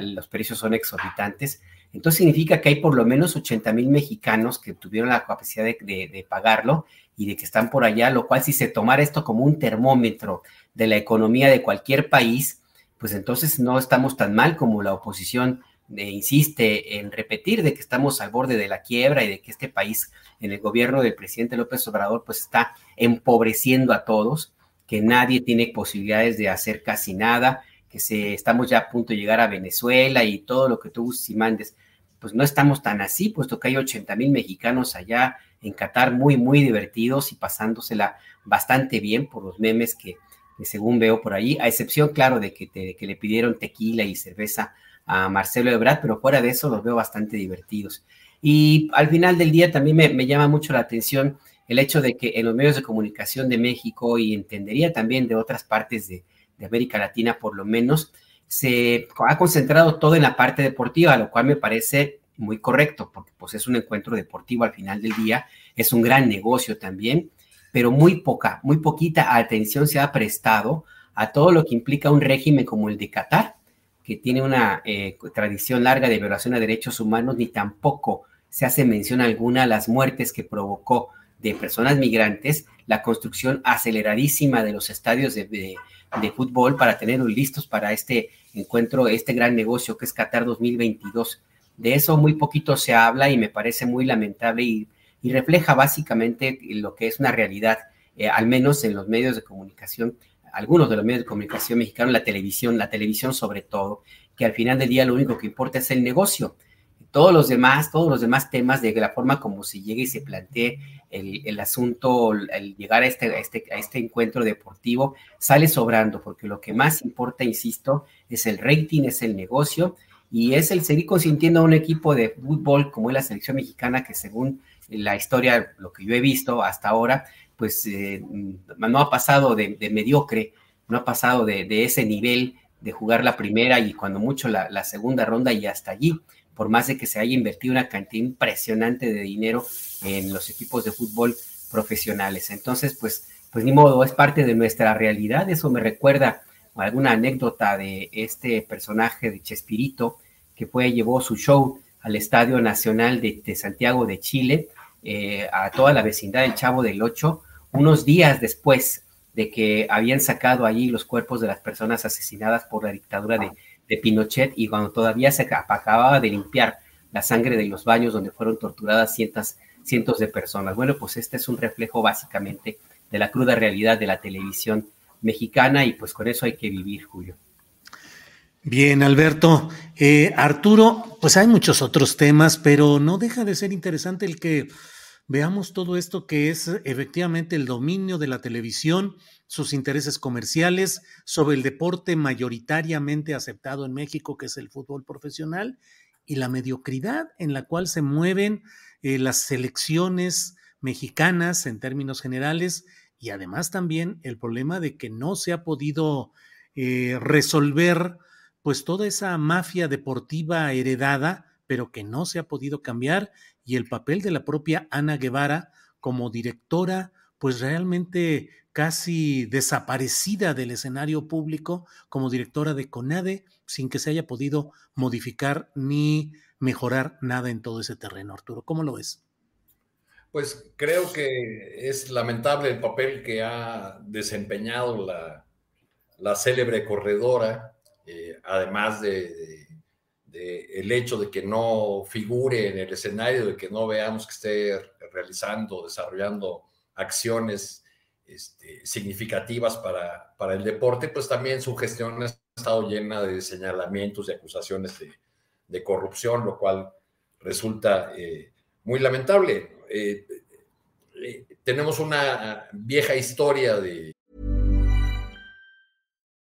los precios son exorbitantes. Entonces significa que hay por lo menos 80 mil mexicanos que tuvieron la capacidad de, de, pagarlo y de que están por allá, lo cual si se tomara esto como un termómetro de la economía de cualquier país, pues entonces no estamos tan mal como la oposición insiste en repetir de que estamos al borde de la quiebra y de que este país en el gobierno del presidente López Obrador pues está empobreciendo a todos, que nadie tiene posibilidades de hacer casi nada, que se, estamos ya a punto de llegar a Venezuela y todo lo que tú y mandes. Pues no estamos tan así, puesto que hay 80 mil mexicanos allá en Qatar muy, muy divertidos y pasándosela bastante bien por los memes que, según veo por ahí, a excepción, claro, de que, le pidieron tequila y cerveza a Marcelo Ebrard, pero fuera de eso los veo bastante divertidos. Y al final del día también me, llama mucho la atención el hecho de que en los medios de comunicación de México y entendería también de otras partes de, América Latina por lo menos, se ha concentrado todo en la parte deportiva, lo cual me parece muy correcto, porque pues es un encuentro deportivo al final del día, es un gran negocio también, pero muy poca, muy poquita atención se ha prestado a todo lo que implica un régimen como el de Qatar, que tiene una eh, tradición larga de violación a derechos humanos, ni tampoco se hace mención alguna a las muertes que provocó de personas migrantes, la construcción aceleradísima de los estadios de, fútbol para tenerlos listos para este encuentro, este gran negocio que es Qatar 2022. De eso muy poquito se habla y me parece muy lamentable y, refleja básicamente lo que es una realidad, eh, al menos en los medios de comunicación algunos de los medios de comunicación mexicanos, la televisión, la televisión sobre todo, que al final del día lo único que importa es el negocio. Todos los demás, todos los demás temas de la forma como se llegue y se plantee el, asunto, el llegar a este, este, a este encuentro deportivo, sale sobrando, porque lo que más importa, insisto, es el rating, es el negocio y es el seguir consintiendo a un equipo de fútbol como es la selección mexicana, que según la historia, lo que yo he visto hasta ahora, pues eh, no ha pasado de, mediocre, no ha pasado de, ese nivel de jugar la primera y cuando mucho la, segunda ronda y hasta allí, por más de que se haya invertido una cantidad impresionante de dinero en los equipos de fútbol profesionales. Entonces, pues, pues ni modo, es parte de nuestra realidad. Eso me recuerda alguna anécdota de este personaje de Chespirito que fue, llevó su show al Estadio Nacional de, Santiago de Chile, eh, a toda la vecindad del Chavo del Ocho, unos días después de que habían sacado allí los cuerpos de las personas asesinadas por la dictadura de, Pinochet y cuando todavía se acababa de limpiar la sangre de los baños donde fueron torturadas cientos, cientos de personas. Bueno, pues este es un reflejo básicamente de la cruda realidad de la televisión mexicana y pues con eso hay que vivir, Julio. Bien, Alberto. Eh, Arturo, pues hay muchos otros temas, pero no deja de ser interesante el que veamos todo esto que es efectivamente el dominio de la televisión, sus intereses comerciales sobre el deporte mayoritariamente aceptado en México, que es el fútbol profesional, y la mediocridad en la cual se mueven eh, las selecciones mexicanas en términos generales, y además también el problema de que no se ha podido eh, resolver pues toda esa mafia deportiva heredada, pero que no se ha podido cambiar y el papel de la propia Ana Guevara como directora, pues realmente casi desaparecida del escenario público como directora de CONADE, sin que se haya podido modificar ni mejorar nada en todo ese terreno. Arturo, ¿cómo lo ves? Pues creo que es lamentable el papel que ha desempeñado la, la célebre corredora, eh, además de, el hecho de que no figure en el escenario, de que no veamos que esté realizando, desarrollando acciones este, significativas para, para, el deporte, pues también su gestión ha estado llena de señalamientos y acusaciones de, corrupción, lo cual resulta eh, muy lamentable. Eh, tenemos una vieja historia de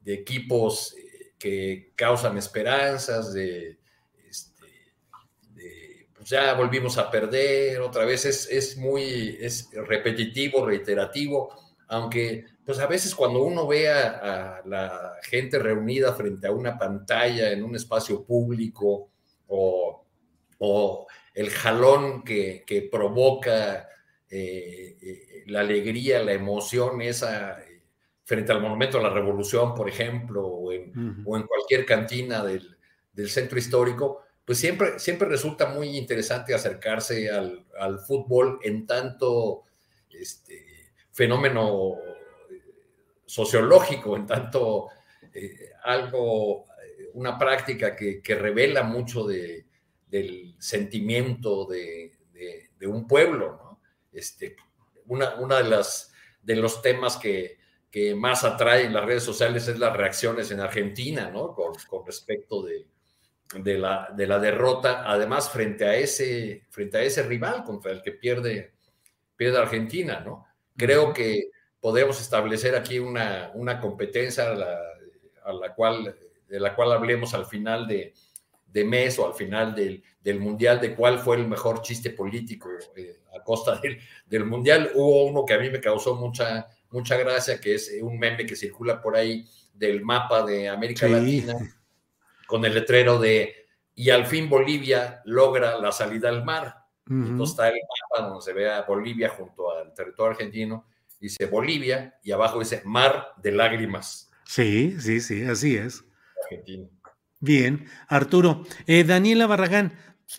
De equipos eh, que causan esperanzas, de, este, pues ya volvimos a perder, otra vez. Es, muy es repetitivo, reiterativo, aunque pues a veces cuando uno ve a, la gente reunida frente a una pantalla en un espacio público o, el jalón que, provoca eh, eh, la alegría, la emoción, esa frente al Monumento a la Revolución, por ejemplo, o en, cualquier cantina del, centro histórico, pues siempre, siempre resulta muy interesante acercarse al, fútbol en tanto este, fenómeno eh, sociológico, en tanto eh, algo, eh, una práctica que, revela mucho de, del sentimiento de, un pueblo. Este, una, una de, las, de los temas que, que más atrae en las redes sociales es las reacciones en Argentina, ¿no? Con, respecto de, de, la, de la derrota, además frente a ese, frente a ese rival contra el que pierde, pierde Argentina, ¿no? Creo que podemos establecer aquí una, una competencia a la, cual, de la cual hablemos al final de, mes o al final del, Mundial de cuál fue el mejor chiste político eh, a costa del, del Mundial. Hubo uno que a mí me causó mucha mucha gracia, que es un meme que circula por ahí del mapa de América Latina, con el letrero de, y al fin Bolivia logra la salida al mar. Entonces está el mapa donde se ve a Bolivia junto al territorio argentino, dice Bolivia, y abajo dice Mar de Lágrimas. Sí, sí, sí, así es. Argentina. Bien, Arturo. Eh, Daniela Barragán,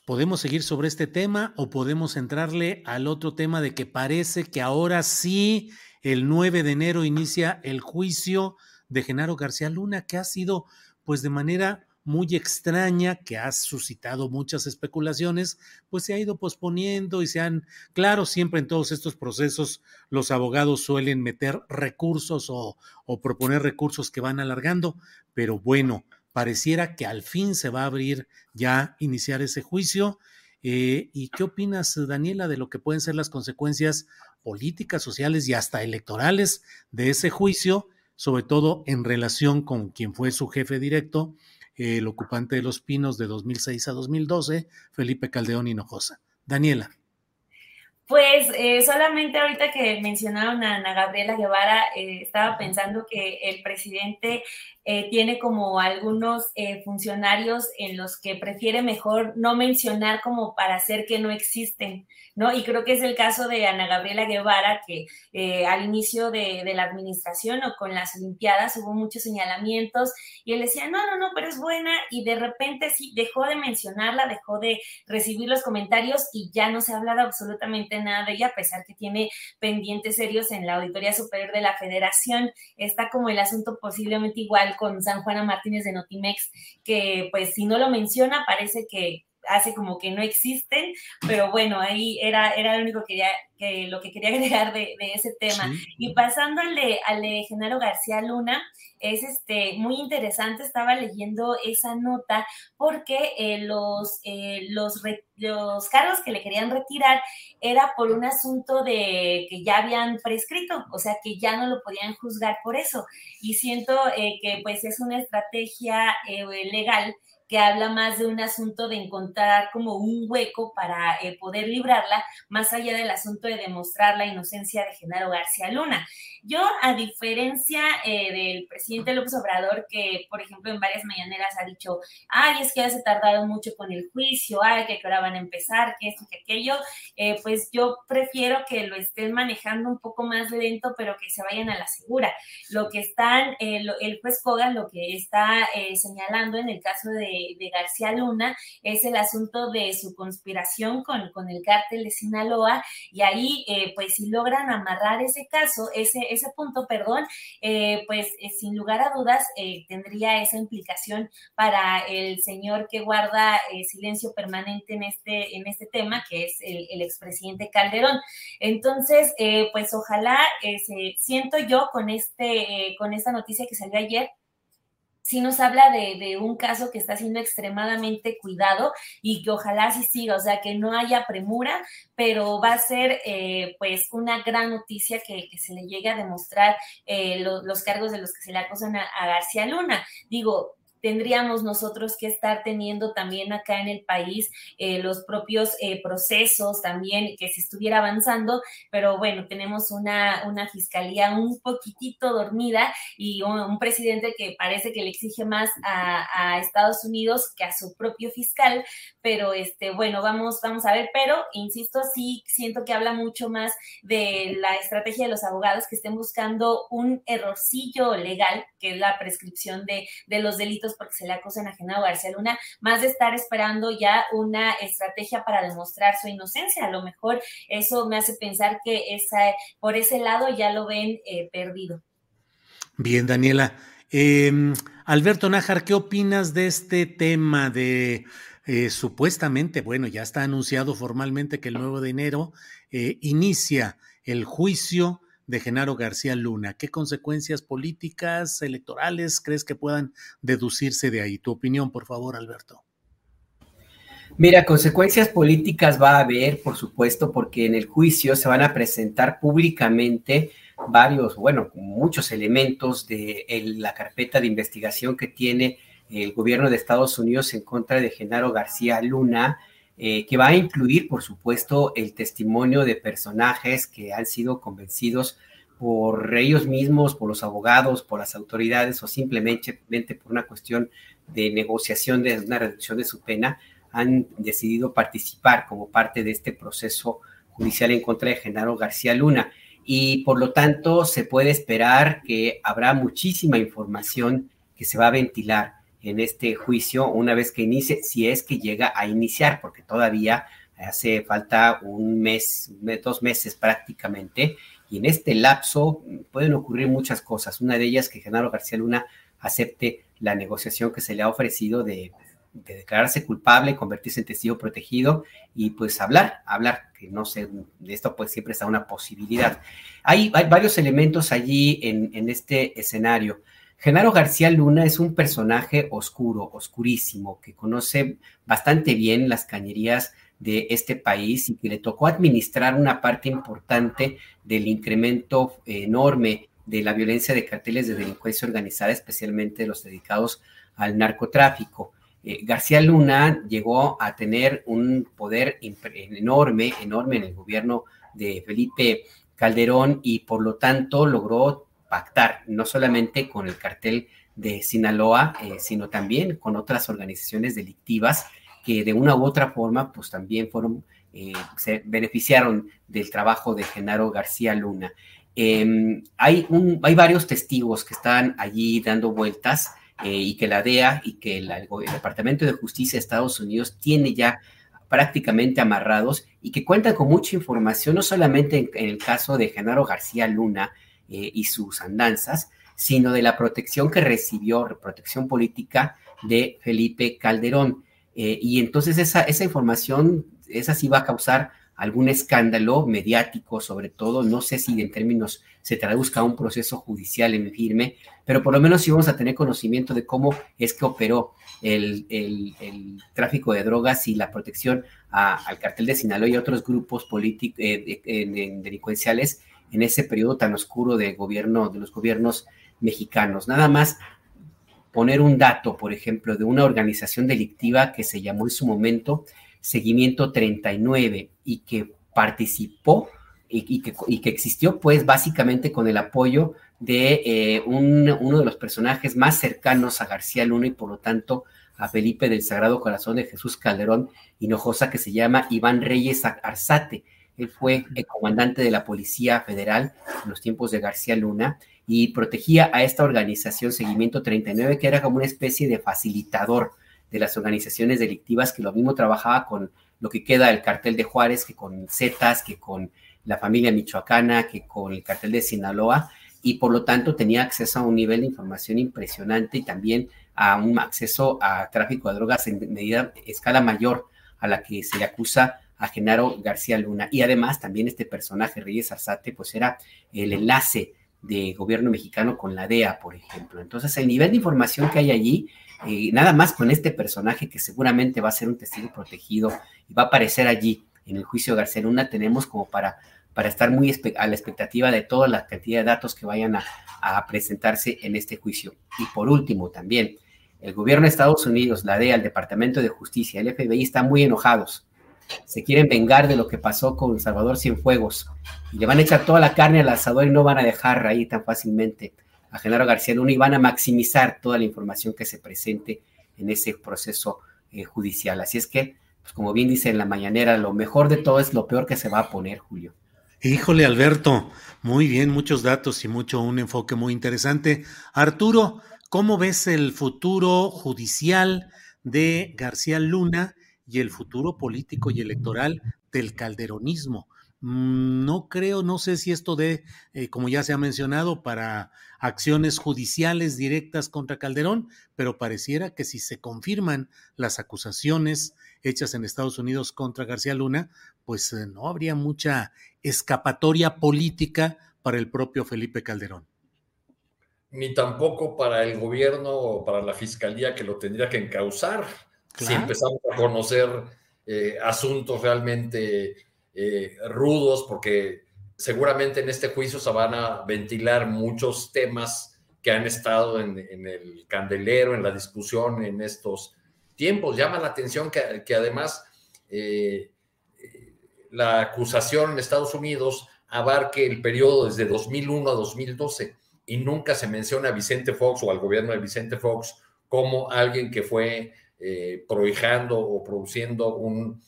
¿podemos seguir sobre este tema o podemos entrarle al otro tema de que parece que ahora sí el 9 de enero inicia el juicio de Genaro García Luna, que ha sido, pues de manera muy extraña, que ha suscitado muchas especulaciones, pues se ha ido posponiendo y se han, claro, siempre en todos estos procesos los abogados suelen meter recursos o, proponer recursos que van alargando, pero bueno, pareciera que al fin se va a abrir ya, iniciar ese juicio. Eh, ¿Y qué opinas, Daniela, de lo que pueden ser las consecuencias políticas, sociales y hasta electorales de ese juicio, sobre todo en relación con quien fue su jefe directo, el ocupante de los Pinos de 2006 a 2012, Felipe Caldeón Hinojosa. Daniela. Pues eh, solamente ahorita que mencionaron a Ana Gabriela Guevara, eh, estaba pensando que el presidente eh, tiene como algunos funcionarios en los que prefiere mejor no mencionar como para hacer que no existen. ¿no? Y creo que es el caso de Ana Gabriela Guevara, que eh, al inicio de, la administración o con las Olimpiadas hubo muchos señalamientos y él decía, no, no, no, pero es buena y de repente sí dejó de mencionarla, dejó de recibir los comentarios y ya no se ha hablado absolutamente nada de ella, a pesar que tiene pendientes serios en la Auditoría Superior de la Federación. Está como el asunto posiblemente igual con San Juana Martínez de Notimex, que pues si no lo menciona parece que hace como que no existen, pero bueno, ahí era, era lo único que, quería, que lo que quería agregar de, ese tema. Y pasando al de, al de Genaro García Luna, es este, muy interesante, estaba leyendo esa nota porque eh, los, eh, los, los cargos que le querían retirar era por un asunto de que ya habían prescrito, o sea que ya no lo podían juzgar por eso. Y siento eh, que pues es una estrategia legal que habla más de un asunto de encontrar como un hueco para eh, poder librarla, más allá del asunto de demostrar la inocencia de Genaro García Luna. Yo, a diferencia eh, del presidente López Obrador, que por ejemplo en varias mañaneras ha dicho, ay, es que ya se tardado mucho con el juicio, ay, que ahora van a empezar, que esto, que aquello, eh, pues yo prefiero que lo estén manejando un poco más lento, pero que se vayan a la segura. Lo que están, el juez Kogan lo que está señalando en el caso de de, García Luna es el asunto de su conspiración con, con el cártel de Sinaloa y ahí eh, pues si logran amarrar ese caso, ese, ese punto, perdón, eh, pues eh, sin lugar a dudas tendría esa implicación para el señor que guarda silencio permanente en este, en este tema, que es el, expresidente Calderón. Entonces, pues ojalá, se, siento yo con, este, con esta noticia que salió ayer, sí nos habla de, un caso que está siendo extremadamente cuidado y que ojalá sí siga, o sea, que no haya premura, pero va a ser eh, pues una gran noticia que, se le llegue a demostrar eh, los cargos de los que se le acusan a, a García Luna. Digo, tendríamos nosotros que estar teniendo también acá en el país eh, los propios eh, procesos también que se estuviera avanzando, pero bueno, tenemos una, una fiscalía un poquitito dormida y un, presidente que parece que le exige más a, Estados Unidos que a su propio fiscal, pero este, bueno, vamos, vamos a ver, pero insisto, sí siento que habla mucho más de la estrategia de los abogados que estén buscando un errorcillo legal, que es la prescripción de, de los delitos porque se le acusan a Genaro García Luna, más de estar esperando ya una estrategia para demostrar su inocencia. A lo mejor eso me hace pensar que esa, por ese lado ya lo ven eh, perdido. Bien, Daniela. Em, Alberto Nájar, ¿qué opinas de este tema de eh, supuestamente, bueno, ya está anunciado formalmente que el 9 de enero eh, inicia el juicio de Genaro García Luna. ¿Qué consecuencias políticas, electorales crees que puedan deducirse de ahí? Tu opinión, por favor, Alberto. Mira, consecuencias políticas va a haber, por supuesto, porque en el juicio se van a presentar públicamente varios, bueno, muchos elementos de la carpeta de investigación que tiene el gobierno de Estados Unidos en contra de Genaro García Luna, eh, que va a incluir, por supuesto, el testimonio de personajes que han sido convencidos por ellos mismos, por los abogados, por las autoridades o simplemente por una cuestión de negociación de una reducción de su pena, han decidido participar como parte de este proceso judicial en contra de Genaro García Luna. Y por lo tanto, se puede esperar que habrá muchísima información que se va a ventilar en este juicio una vez que inicie, si es que llega a iniciar, porque todavía hace falta un mes, dos meses prácticamente, y en este lapso pueden ocurrir muchas cosas. Una de ellas que Genaro García Luna acepte la negociación que se le ha ofrecido de, declararse culpable, convertirse en testigo protegido y pues hablar, hablar, que no sé, de esto pues siempre está una posibilidad. Hay, varios elementos allí en este escenario. Genaro García Luna es un personaje oscuro, oscurísimo, que conoce bastante bien las cañerías de este país y que le tocó administrar una parte importante del incremento enorme de la violencia de carteles de delincuencia organizada, especialmente los dedicados al narcotráfico. Eh, García Luna llegó a tener un poder enorme, enorme en el gobierno de Felipe Calderón y por lo tanto logró no solamente con el cartel de Sinaloa, eh, sino también con otras organizaciones delictivas que de una u otra forma, pues también fueron, eh, se beneficiaron del trabajo de Genaro García Luna. Em, hay, un, hay varios testigos que están allí dando vueltas eh, y que la DEA y que el, Departamento de Justicia de Estados Unidos tiene ya prácticamente amarrados y que cuentan con mucha información, no solamente en el caso de Genaro García Luna, eh, y sus andanzas, sino de la protección que recibió, protección política de Felipe Calderón. Eh, y entonces esa, esa información, esa sí va a causar algún escándalo mediático, sobre todo, no sé si en términos se traduzca a un proceso judicial en firme, pero por lo menos sí vamos a tener conocimiento de cómo es que operó el, tráfico de drogas y la protección al cartel de Sinaloa y otros grupos políticos eh, delincuenciales en ese periodo tan oscuro de gobierno, de los gobiernos mexicanos. Nada más poner un dato, por ejemplo, de una organización delictiva que se llamó en su momento Seguimiento 39 y que participó y, que, existió pues básicamente con el apoyo de eh, uno de los personajes más cercanos a García Luna y por lo tanto a Felipe del Sagrado Corazón de Jesús Calderón Hinojosa que se llama Iván Reyes Arzate. Él fue el comandante de la Policía Federal en los tiempos de García Luna y protegía a esta organización Seguimiento 39 que era como una especie de facilitador de las organizaciones delictivas que lo mismo trabajaba con lo que queda del cartel de Juárez que con Zetas, que con la familia michoacana que con el cartel de Sinaloa y por lo tanto tenía acceso a un nivel de información impresionante y también a un acceso a tráfico de drogas en medida escala mayor a la que se le acusa a Genaro García Luna. Y además también este personaje, Reyes Arzate, pues era el enlace de gobierno mexicano con la DEA, por ejemplo. Entonces, el nivel de información que hay allí, eh, nada más con este personaje que seguramente va a ser un testigo protegido y va a aparecer allí en el juicio García Luna, tenemos como para, para estar muy a la expectativa de toda la cantidad de datos que vayan a, presentarse en este juicio. Y por último, también, el gobierno de Estados Unidos, la DEA, el Departamento de Justicia, el FBI están muy enojados. Se quieren vengar de lo que pasó con Salvador Cienfuegos. Y le van a echar toda la carne al asador y no van a dejar ahí tan fácilmente a Genaro García Luna y van a maximizar toda la información que se presente en ese proceso eh, judicial. Así es que pues como bien dice en la mañanera, lo mejor de todo es lo peor que se va a poner, Julio. Híjole, Alberto, muy bien, muchos datos y mucho, un enfoque muy interesante. Arturo, ¿cómo ves el futuro judicial de García Luna y el futuro político y electoral del calderonismo? Mm, no creo, no sé si esto de, eh, como ya se ha mencionado, para acciones judiciales directas contra Calderón, pero pareciera que si se confirman las acusaciones hechas en Estados Unidos contra García Luna, pues eh, no habría mucha escapatoria política para el propio Felipe Calderón. Ni tampoco para el gobierno o para la fiscalía que lo tendría que encauzar. Si empezamos a conocer eh, asuntos realmente eh, rudos, porque seguramente en este juicio se van a ventilar muchos temas que han estado en, el candelero, en la discusión en estos tiempos. Llama la atención que, además eh, la acusación en Estados Unidos abarque el periodo desde 2001 a 2012 y nunca se menciona a Vicente Fox o al gobierno de Vicente Fox como alguien que fue eh, prohijando o produciendo un,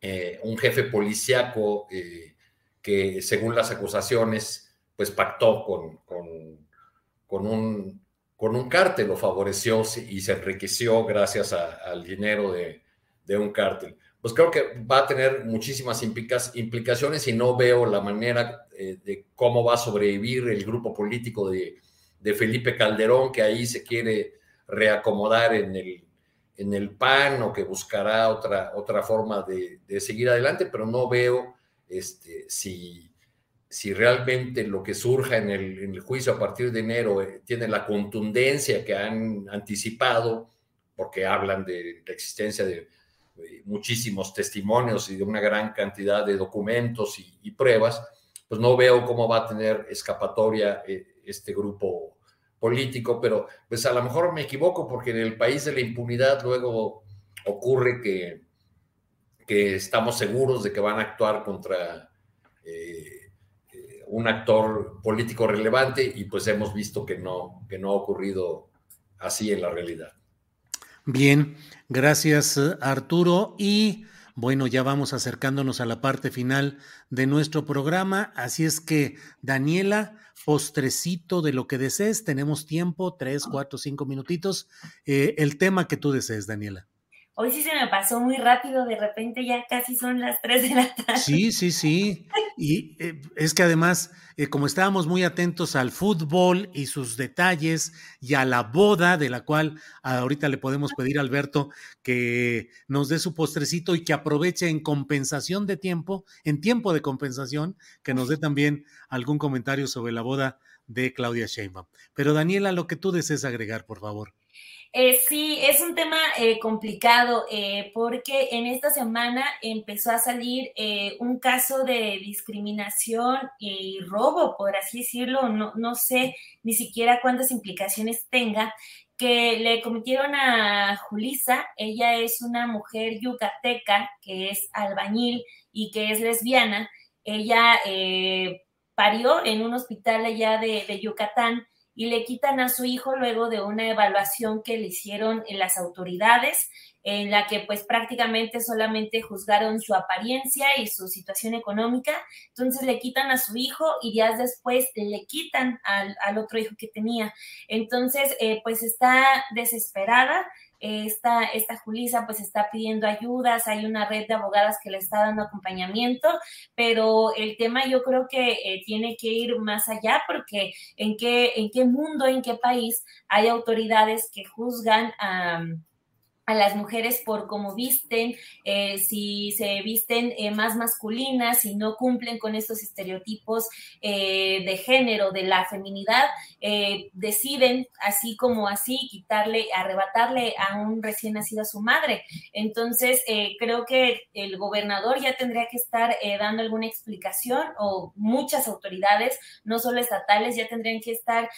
eh, un jefe policíaco que según las acusaciones pues pactó con, con un con un cártel, lo favoreció y se enriqueció gracias al dinero de, un cártel. Pues creo que va a tener muchísimas implicaciones y no veo la manera eh, de cómo va a sobrevivir el grupo político de, Felipe Calderón, que ahí se quiere reacomodar en el, en el PAN o que buscará otra, otra forma de, de seguir adelante, pero no veo este, si, si realmente lo que surja en el, juicio a partir de enero eh, tiene la contundencia que han anticipado, porque hablan de la existencia de eh, muchísimos testimonios y de una gran cantidad de documentos y, pruebas, pues no veo cómo va a tener escapatoria eh, este grupo político, pero pues a lo mejor me equivoco porque en el país de la impunidad luego ocurre que, que estamos seguros de que van a actuar contra un actor político relevante y pues hemos visto que no, que no ha ocurrido así en la realidad. Bien, gracias Arturo y bueno, ya vamos acercándonos a la parte final de nuestro programa, así es que Daniela, postrecito de lo que desees, tenemos tiempo, tres, cuatro, cinco minutitos, eh, el tema que tú desees, Daniela. Hoy sí se me pasó muy rápido, de repente ya casi son las 3 de la tarde. Sí, sí, sí. Y eh, es que además, eh, como estábamos muy atentos al fútbol y sus detalles y a la boda, de la cual ahorita le podemos pedir a Alberto que nos dé su postrecito y que aproveche en compensación de tiempo, en tiempo de compensación, que nos dé también algún comentario sobre la boda de Claudia Sheinbaum. Pero Daniela, lo que tú desees agregar, por favor. Eh, sí, es un tema eh, complicado eh, porque en esta semana empezó a salir un caso de discriminación y robo, por así decirlo, no, no sé ni siquiera cuántas implicaciones tenga, que le cometieron a Julisa. Ella es una mujer yucateca que es albañil y que es lesbiana. Ella parió en un hospital allá de, Yucatán y le quitan a su hijo luego de una evaluación que le hicieron en las autoridades, en la que pues prácticamente solamente juzgaron su apariencia y su situación económica. Entonces le quitan a su hijo y días después le quitan al, al otro hijo que tenía. Entonces eh, pues está desesperada esta, esta Julisa pues está pidiendo ayudas, hay una red de abogadas que le está dando acompañamiento, pero el tema yo creo que eh, tiene que ir más allá porque en qué, en qué mundo, en qué país hay autoridades que juzgan a a las mujeres por cómo visten, eh, si se visten eh, más masculinas, si no cumplen con estos estereotipos eh, de género, de la feminidad, deciden así como así quitarle, arrebatarle a un recién nacido a su madre. Entonces, creo que el gobernador ya tendría que estar dando alguna explicación o muchas autoridades, no solo estatales, ya tendrían que estar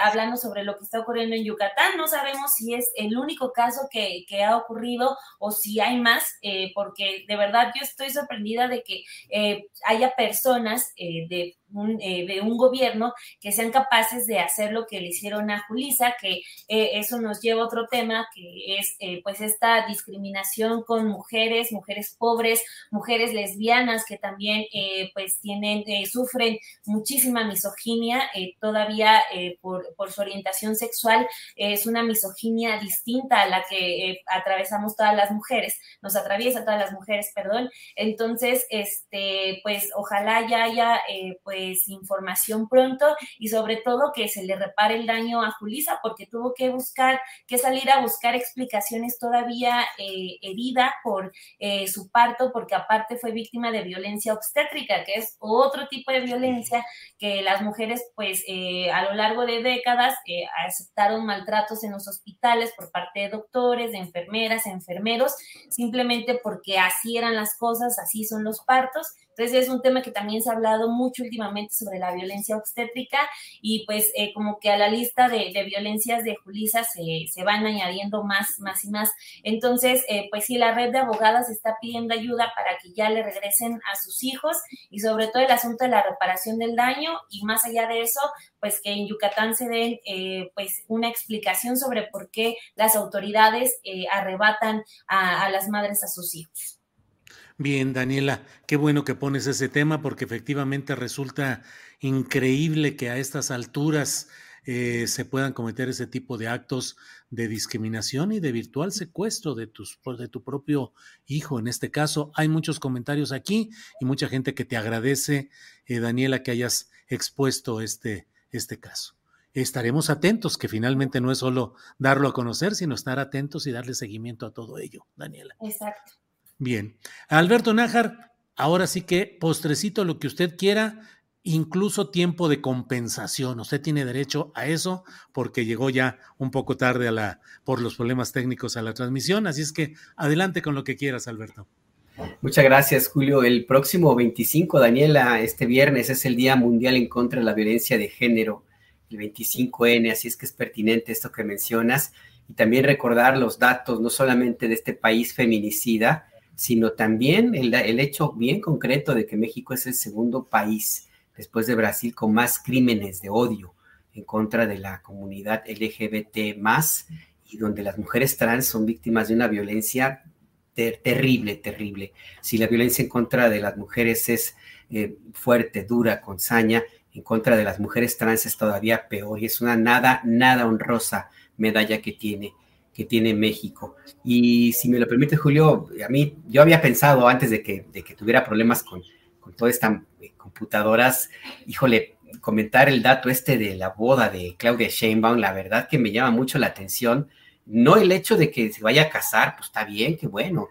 hablando sobre lo que está ocurriendo en Yucatán. No sabemos si es el único caso que que ha ocurrido o si hay más, eh, porque de verdad yo estoy sorprendida de que eh, haya personas eh, eh, de un gobierno que sean capaces de hacer lo que le hicieron a Julisa, que eh, eso nos lleva a otro tema, que es eh, pues esta discriminación con mujeres, mujeres pobres, mujeres lesbianas que también pues tienen, sufren muchísima misoginia todavía por, por, su orientación sexual, es una misoginia distinta a la que atravesamos todas las mujeres, nos atraviesa todas las mujeres, perdón. Entonces, este, pues ojalá ya haya pues pues, información pronto y sobre todo que se le repare el daño a Julisa porque tuvo que buscar, que salir a buscar explicaciones todavía eh, herida por eh, su parto porque aparte fue víctima de violencia obstétrica, que es otro tipo de violencia que las mujeres pues eh, a lo largo de décadas aceptaron maltratos en los hospitales por parte de doctores, de enfermeras, enfermeros, simplemente porque así eran las cosas, así son los partos entonces es un tema que también se ha hablado mucho últimamente sobre la violencia obstétrica y pues eh, como que a la lista de, violencias de Julisa se, se, van añadiendo más, más y más. Entonces, eh, pues sí, la red de abogadas está pidiendo ayuda para que ya le regresen a sus hijos y sobre todo el asunto de la reparación del daño y más allá de eso, pues que en Yucatán se den eh, pues una explicación sobre por qué las autoridades arrebatan a las madres a sus hijos. Bien, Daniela, qué bueno que pones ese tema porque efectivamente resulta increíble que a estas alturas eh, se puedan cometer ese tipo de actos de discriminación y de virtual secuestro de, tus, de tu propio hijo. En este caso, hay muchos comentarios aquí y mucha gente que te agradece, eh, Daniela, que hayas expuesto este, este caso. Estaremos atentos, que finalmente no es solo darlo a conocer, sino estar atentos y darle seguimiento a todo ello, Daniela. Exacto. Bien. Alberto Nájar, ahora sí que postrecito lo que usted quiera, incluso tiempo de compensación. Usted tiene derecho a eso porque llegó ya un poco tarde a la, por los problemas técnicos a la transmisión. Así es que adelante con lo que quieras, Alberto. Muchas gracias, Julio. El próximo 25, Daniela, este viernes es el Día Mundial en contra de la Violencia de Género, el 25N, así es que es pertinente esto que mencionas. Y también recordar los datos, no solamente de este país feminicida, sino también el, hecho bien concreto de que México es el segundo país después de Brasil con más crímenes de odio en contra de la comunidad LGBT más y donde las mujeres trans son víctimas de una violencia terrible, terrible. Si la violencia en contra de las mujeres es eh, fuerte, dura, con saña, en contra de las mujeres trans es todavía peor y es una nada, nada honrosa medalla que tiene que tiene México. Y si me lo permite, Julio, a mí, yo había pensado antes de que, de que tuviera problemas con, con todas estas eh, computadoras, híjole, comentar el dato este de la boda de Claudia Sheinbaum, la verdad que me llama mucho la atención. No el hecho de que se vaya a casar, pues está bien, qué bueno.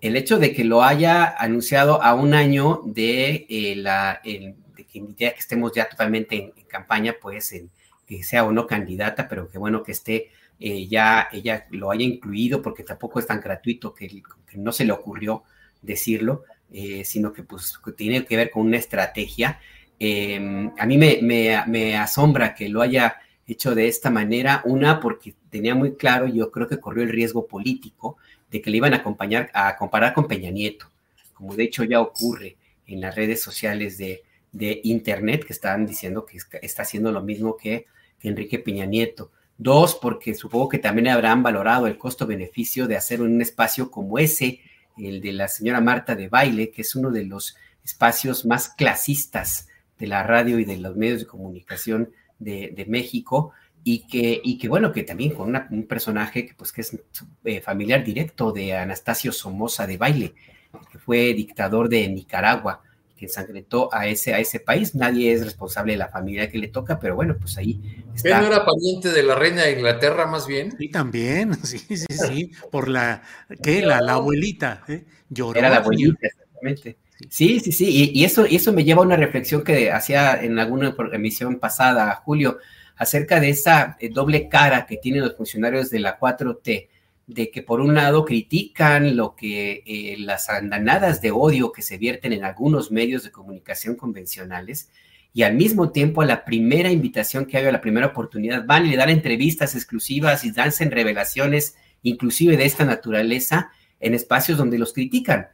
El hecho de que lo haya anunciado a un año de eh, la, de que ya que estemos ya totalmente en, campaña, pues en, que sea o no candidata, pero que bueno que esté eh, ya ella lo haya incluido, porque tampoco es tan gratuito que, no se le ocurrió decirlo, eh, sino que pues tiene que ver con una estrategia. Em, a mí me, me, asombra que lo haya hecho de esta manera, una porque tenía muy claro, yo creo que corrió el riesgo político de que le iban a acompañar, a comparar con Peña Nieto, como de hecho ya ocurre en las redes sociales de, de Internet, que están diciendo que está haciendo lo mismo que, Enrique Peña Nieto. Dos, porque supongo que también habrán valorado el costo-beneficio de hacer un espacio como ese, el de la señora Marta de Baile, que es uno de los espacios más clasistas de la radio y de los medios de comunicación de, México, y que, y que, bueno, que también con un personaje que, pues, que es eh, familiar directo de Anastasio Somoza de Baile, que fue dictador de Nicaragua que ensangrentó a ese, a ese país. Nadie es responsable de la familia que le toca, pero bueno, pues ahí está. no era pariente de la reina de Inglaterra más bien? Sí, también, sí, sí, sí, por la, ¿qué? La, la abuelita, ¿eh? Lloró. Era la abuelita, exactamente. Sí, sí, sí, y, eso, eso me lleva a una reflexión que hacía en alguna emisión pasada, Julio, acerca de esa eh, doble cara que tienen los funcionarios de la 4T de que por un lado critican lo que eh, las andanadas de odio que se vierten en algunos medios de comunicación convencionales y al mismo tiempo a la primera invitación que haga, a la primera oportunidad, van y le dan entrevistas exclusivas y danse revelaciones inclusive de esta naturaleza en espacios donde los critican.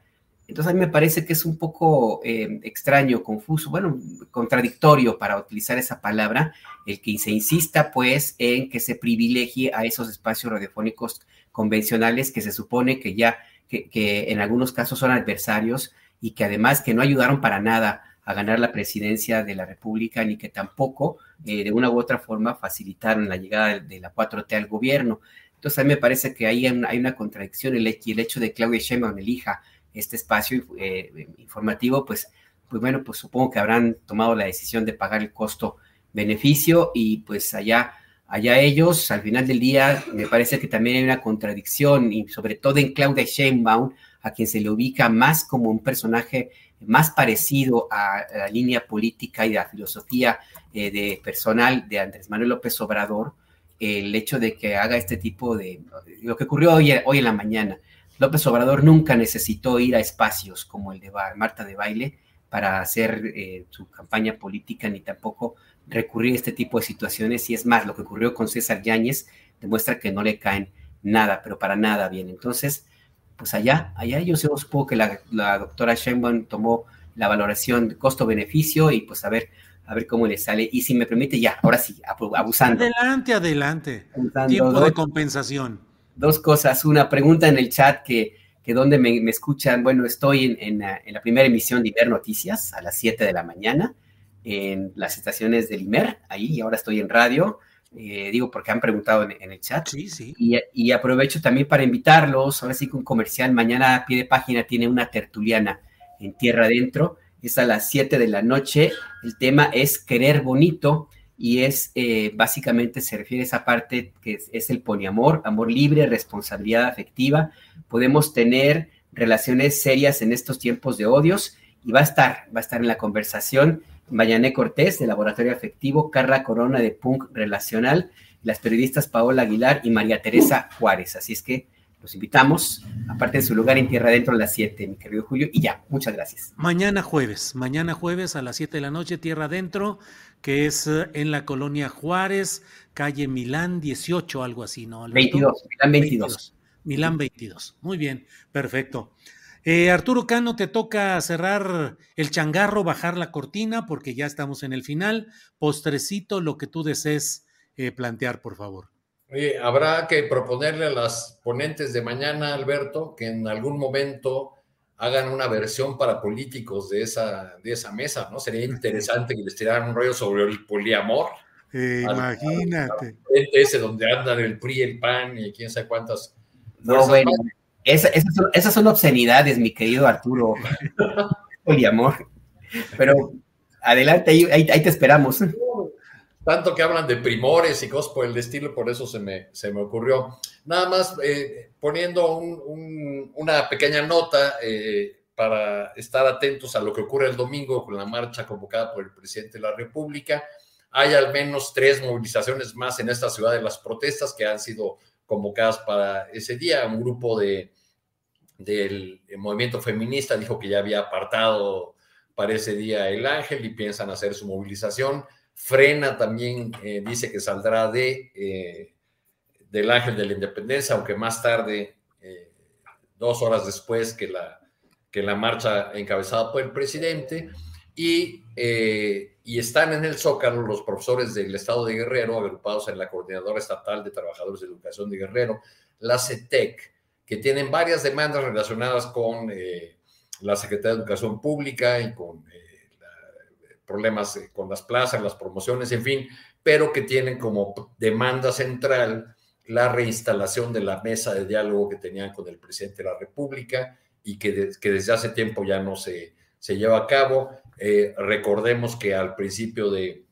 Entonces a mí me parece que es un poco eh, extraño, confuso, bueno, contradictorio para utilizar esa palabra, el que se insista pues en que se privilegie a esos espacios radiofónicos convencionales que se supone que ya, que, en algunos casos son adversarios y que además que no ayudaron para nada a ganar la presidencia de la República ni que tampoco eh, de una u otra forma facilitaron la llegada de, la 4T al gobierno. Entonces a mí me parece que ahí hay una, contradicción el, el hecho de que Claudia Sheinbaum elija este espacio eh, informativo, pues, pues bueno, pues supongo que habrán tomado la decisión de pagar el costo beneficio y pues allá allá ellos, al final del día, me parece que también hay una contradicción, y sobre todo en Claudia Sheinbaum, a quien se le ubica más como un personaje más parecido a la línea política y a la filosofía eh, de personal de Andrés Manuel López Obrador, el hecho de que haga este tipo de, lo que ocurrió hoy, hoy en la mañana. López Obrador nunca necesitó ir a espacios como el de Marta de Baile para hacer eh, su campaña política, ni tampoco recurrir a este tipo de situaciones y es más, lo que ocurrió con César Yáñez demuestra que no le caen nada, pero para nada bien. Entonces, pues allá, allá yo supongo que la, doctora Sheinbaum tomó la valoración de costo-beneficio y pues a ver, a ver cómo le sale. Y si me permite, ya, ahora sí, abusando. Adelante, adelante. Tiempo de compensación. Dos cosas. Una pregunta en el chat que, que donde me, escuchan. Bueno, estoy en, la, en, la, primera emisión de Iber Noticias a las 7 de la mañana en las estaciones del IMER, ahí, y ahora estoy en radio, eh, digo porque han preguntado en, el chat. Sí, sí. Y, aprovecho también para invitarlos, ahora sí que un comercial, mañana a pie de página tiene una tertuliana en Tierra Adentro, es a las 7 de la noche, el tema es querer bonito y es eh, básicamente se refiere a esa parte que es, es el poliamor, amor libre, responsabilidad afectiva, podemos tener relaciones serias en estos tiempos de odios y va a estar, va a estar en la conversación Mayané Cortés, de Laboratorio Afectivo, Carla Corona, de Punk Relacional, las periodistas Paola Aguilar y María Teresa Juárez. Así es que los invitamos, aparte de su lugar en Tierra Adentro a las 7, mi querido Julio. Y ya, muchas gracias. Mañana jueves, mañana jueves a las 7 de la noche, Tierra Adentro, que es eh, en la colonia Juárez, calle Milán 18, algo así, ¿no? 22, Milán 22. Milán 22. Muy bien, perfecto. Eh, Arturo Cano, te toca cerrar el changarro, bajar la cortina, porque ya estamos en el final. Postrecito, lo que tú desees eh, plantear, por favor. Oye, habrá que proponerle a las ponentes de mañana, Alberto, que en algún momento hagan una versión para políticos de esa, de esa mesa, ¿no? Sería interesante que les tiraran un rollo sobre el poliamor. Eh, imagínate. Ese donde andan el PRI, el PAN y quién sabe cuántas. No, bueno, esas, son, esas, son, obscenidades, mi querido Arturo. Poliamor. Pero adelante, ahí, ahí, te esperamos. Tanto que hablan de primores y cosas por el estilo, por eso se me, se me ocurrió. Nada más eh, poniendo un, una pequeña nota eh, para estar atentos a lo que ocurre el domingo con la marcha convocada por el presidente de la República. Hay al menos tres movilizaciones más en esta ciudad de las protestas que han sido convocadas para ese día. Un grupo de, del movimiento feminista dijo que ya había apartado para ese día el ángel y piensan hacer su movilización. Frena también eh, dice que saldrá de, eh, del ángel de la independencia, aunque más tarde, eh, dos horas después que la, que la marcha encabezada por el presidente. Y y están en el Zócalo los profesores del Estado de Guerrero, agrupados en la Coordinadora Estatal de Trabajadores de Educación de Guerrero, la CETEC, que tienen varias demandas relacionadas con eh, la Secretaría de Educación Pública y con eh, problemas eh, con las plazas, las promociones, en fin, pero que tienen como demanda central la reinstalación de la mesa de diálogo que tenían con el presidente de la República y que, que desde hace tiempo ya no se, se lleva a cabo. Eh, recordemos que al principio de,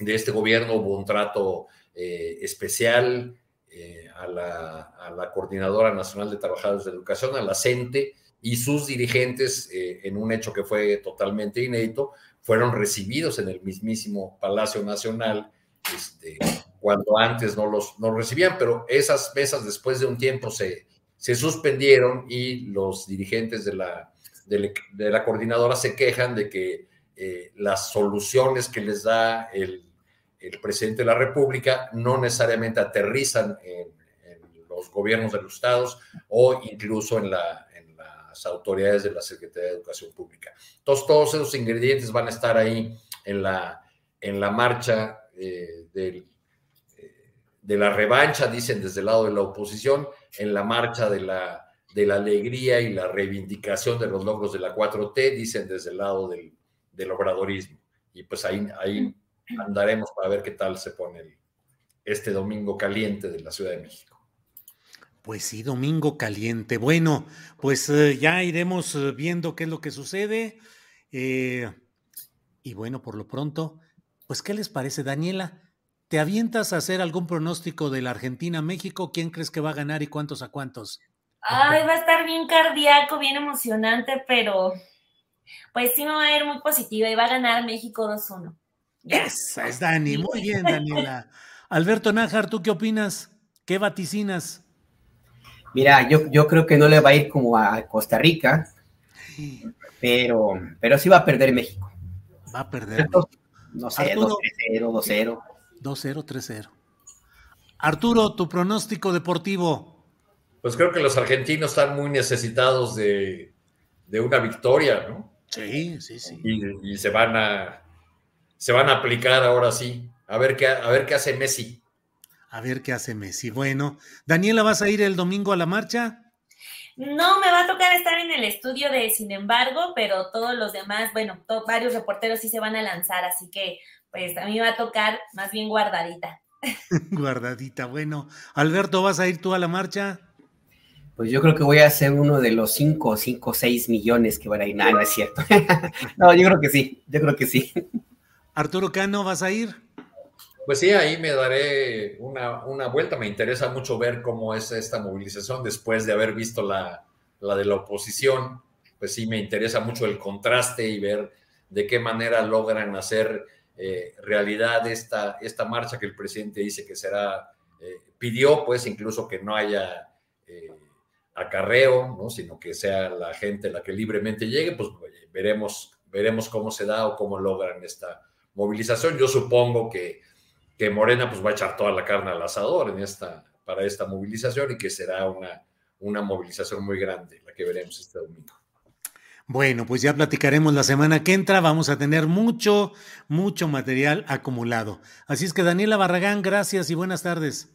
este gobierno hubo un trato eh, especial eh, a, la, Coordinadora Nacional de Trabajadores de Educación, a la CENTE, y sus dirigentes, en un hecho que fue totalmente inédito, fueron recibidos en el mismísimo Palacio Nacional, este, cuando antes no los no recibían, pero esas mesas después de un tiempo se, se suspendieron y los dirigentes de la de, la coordinadora se quejan de que eh, las soluciones que les da el, presidente de la República no necesariamente aterrizan en, los gobiernos de los estados o incluso en, las autoridades de la Secretaría de Educación Pública. Entonces, todos esos ingredientes van a estar ahí en la, en la marcha eh, eh, de la revancha, dicen desde el lado de la oposición, en la marcha de la de la alegría y la reivindicación de los logros de la 4T, dicen desde el lado del, obradorismo. Y pues ahí, ahí andaremos para ver qué tal se pone este domingo caliente de la Ciudad de México. Pues sí, domingo caliente. Bueno, pues eh, ya iremos eh, viendo qué es lo que sucede. Eh, y bueno, por lo pronto, pues ¿qué les parece, Daniela? ¿Te avientas a hacer algún pronóstico de la Argentina-México? ¿Quién crees que va a ganar y cuántos a cuántos? Ay, va a estar bien cardíaco, bien emocionante, pero pues sí me va a ir muy positiva y va a ganar México 2-1. Esa es Dani, muy bien, Daniela. Alberto Nájar, ¿tú qué opinas? ¿Qué vaticinas? Mira, yo, yo creo que no le va a ir como a Costa Rica, pero, pero sí va a perder México. Va a perder. No sé, 2-0, 2-0. 2-0, 3-0. Arturo, tu pronóstico deportivo. Pues creo que los argentinos están muy necesitados de, una victoria, ¿no? Sí, sí, sí. Y, se van a se van a aplicar ahora sí. A ver qué, a ver qué hace Messi. A ver qué hace Messi. Bueno, Daniela, ¿vas a ir el domingo a la marcha? No, me va a tocar estar en el estudio de Sin embargo, pero todos los demás, bueno, varios reporteros sí se van a lanzar, así que pues a mí me va a tocar más bien guardadita. guardadita, bueno. Alberto, ¿vas a ir tú a la marcha? Pues yo creo que voy a ser uno de los 5, 5, 6 millones que van a ir. No, no es cierto. no, yo creo que sí, yo creo que sí. Arturo Cano, ¿vas a ir? Pues sí, ahí me daré una, una, vuelta. Me interesa mucho ver cómo es esta movilización después de haber visto la, la de la oposición. Pues sí, me interesa mucho el contraste y ver de qué manera logran hacer eh, realidad esta, esta marcha que el presidente dice que será, eh, pidió pues incluso que no haya eh, acarreo, ¿no? sino que sea la gente la que libremente llegue, pues veremos, veremos cómo se da o cómo logran esta movilización. Yo supongo que, que Morena pues va a echar toda la carne al asador en esta, para esta movilización y que será una, una movilización muy grande la que veremos este domingo. Bueno, pues ya platicaremos la semana que entra. Vamos a tener mucho, mucho material acumulado. Así es que Daniela Barragán, gracias y buenas tardes.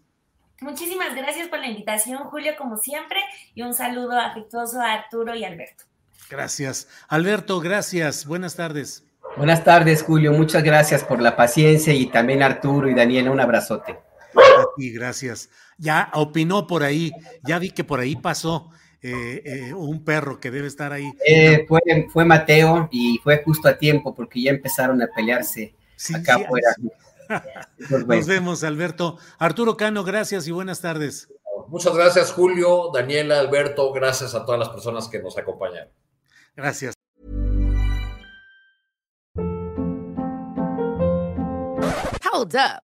Muchísimas gracias por la invitación, Julio, como siempre, y un saludo afectuoso a Arturo y Alberto. Gracias. Alberto, gracias. Buenas tardes. Buenas tardes, Julio. Muchas gracias por la paciencia y también Arturo y Daniela, un abrazote. Y gracias. Ya opinó por ahí, ya vi que por ahí pasó eh, eh, un perro que debe estar ahí. Eh, fue, fue Mateo y fue justo a tiempo porque ya empezaron a pelearse acá afuera. Nos vemos, Alberto. Arturo Cano, gracias y buenas tardes. Muchas gracias, Julio, Daniela, Alberto. Gracias a todas las personas que nos acompañan. Gracias. Hold up.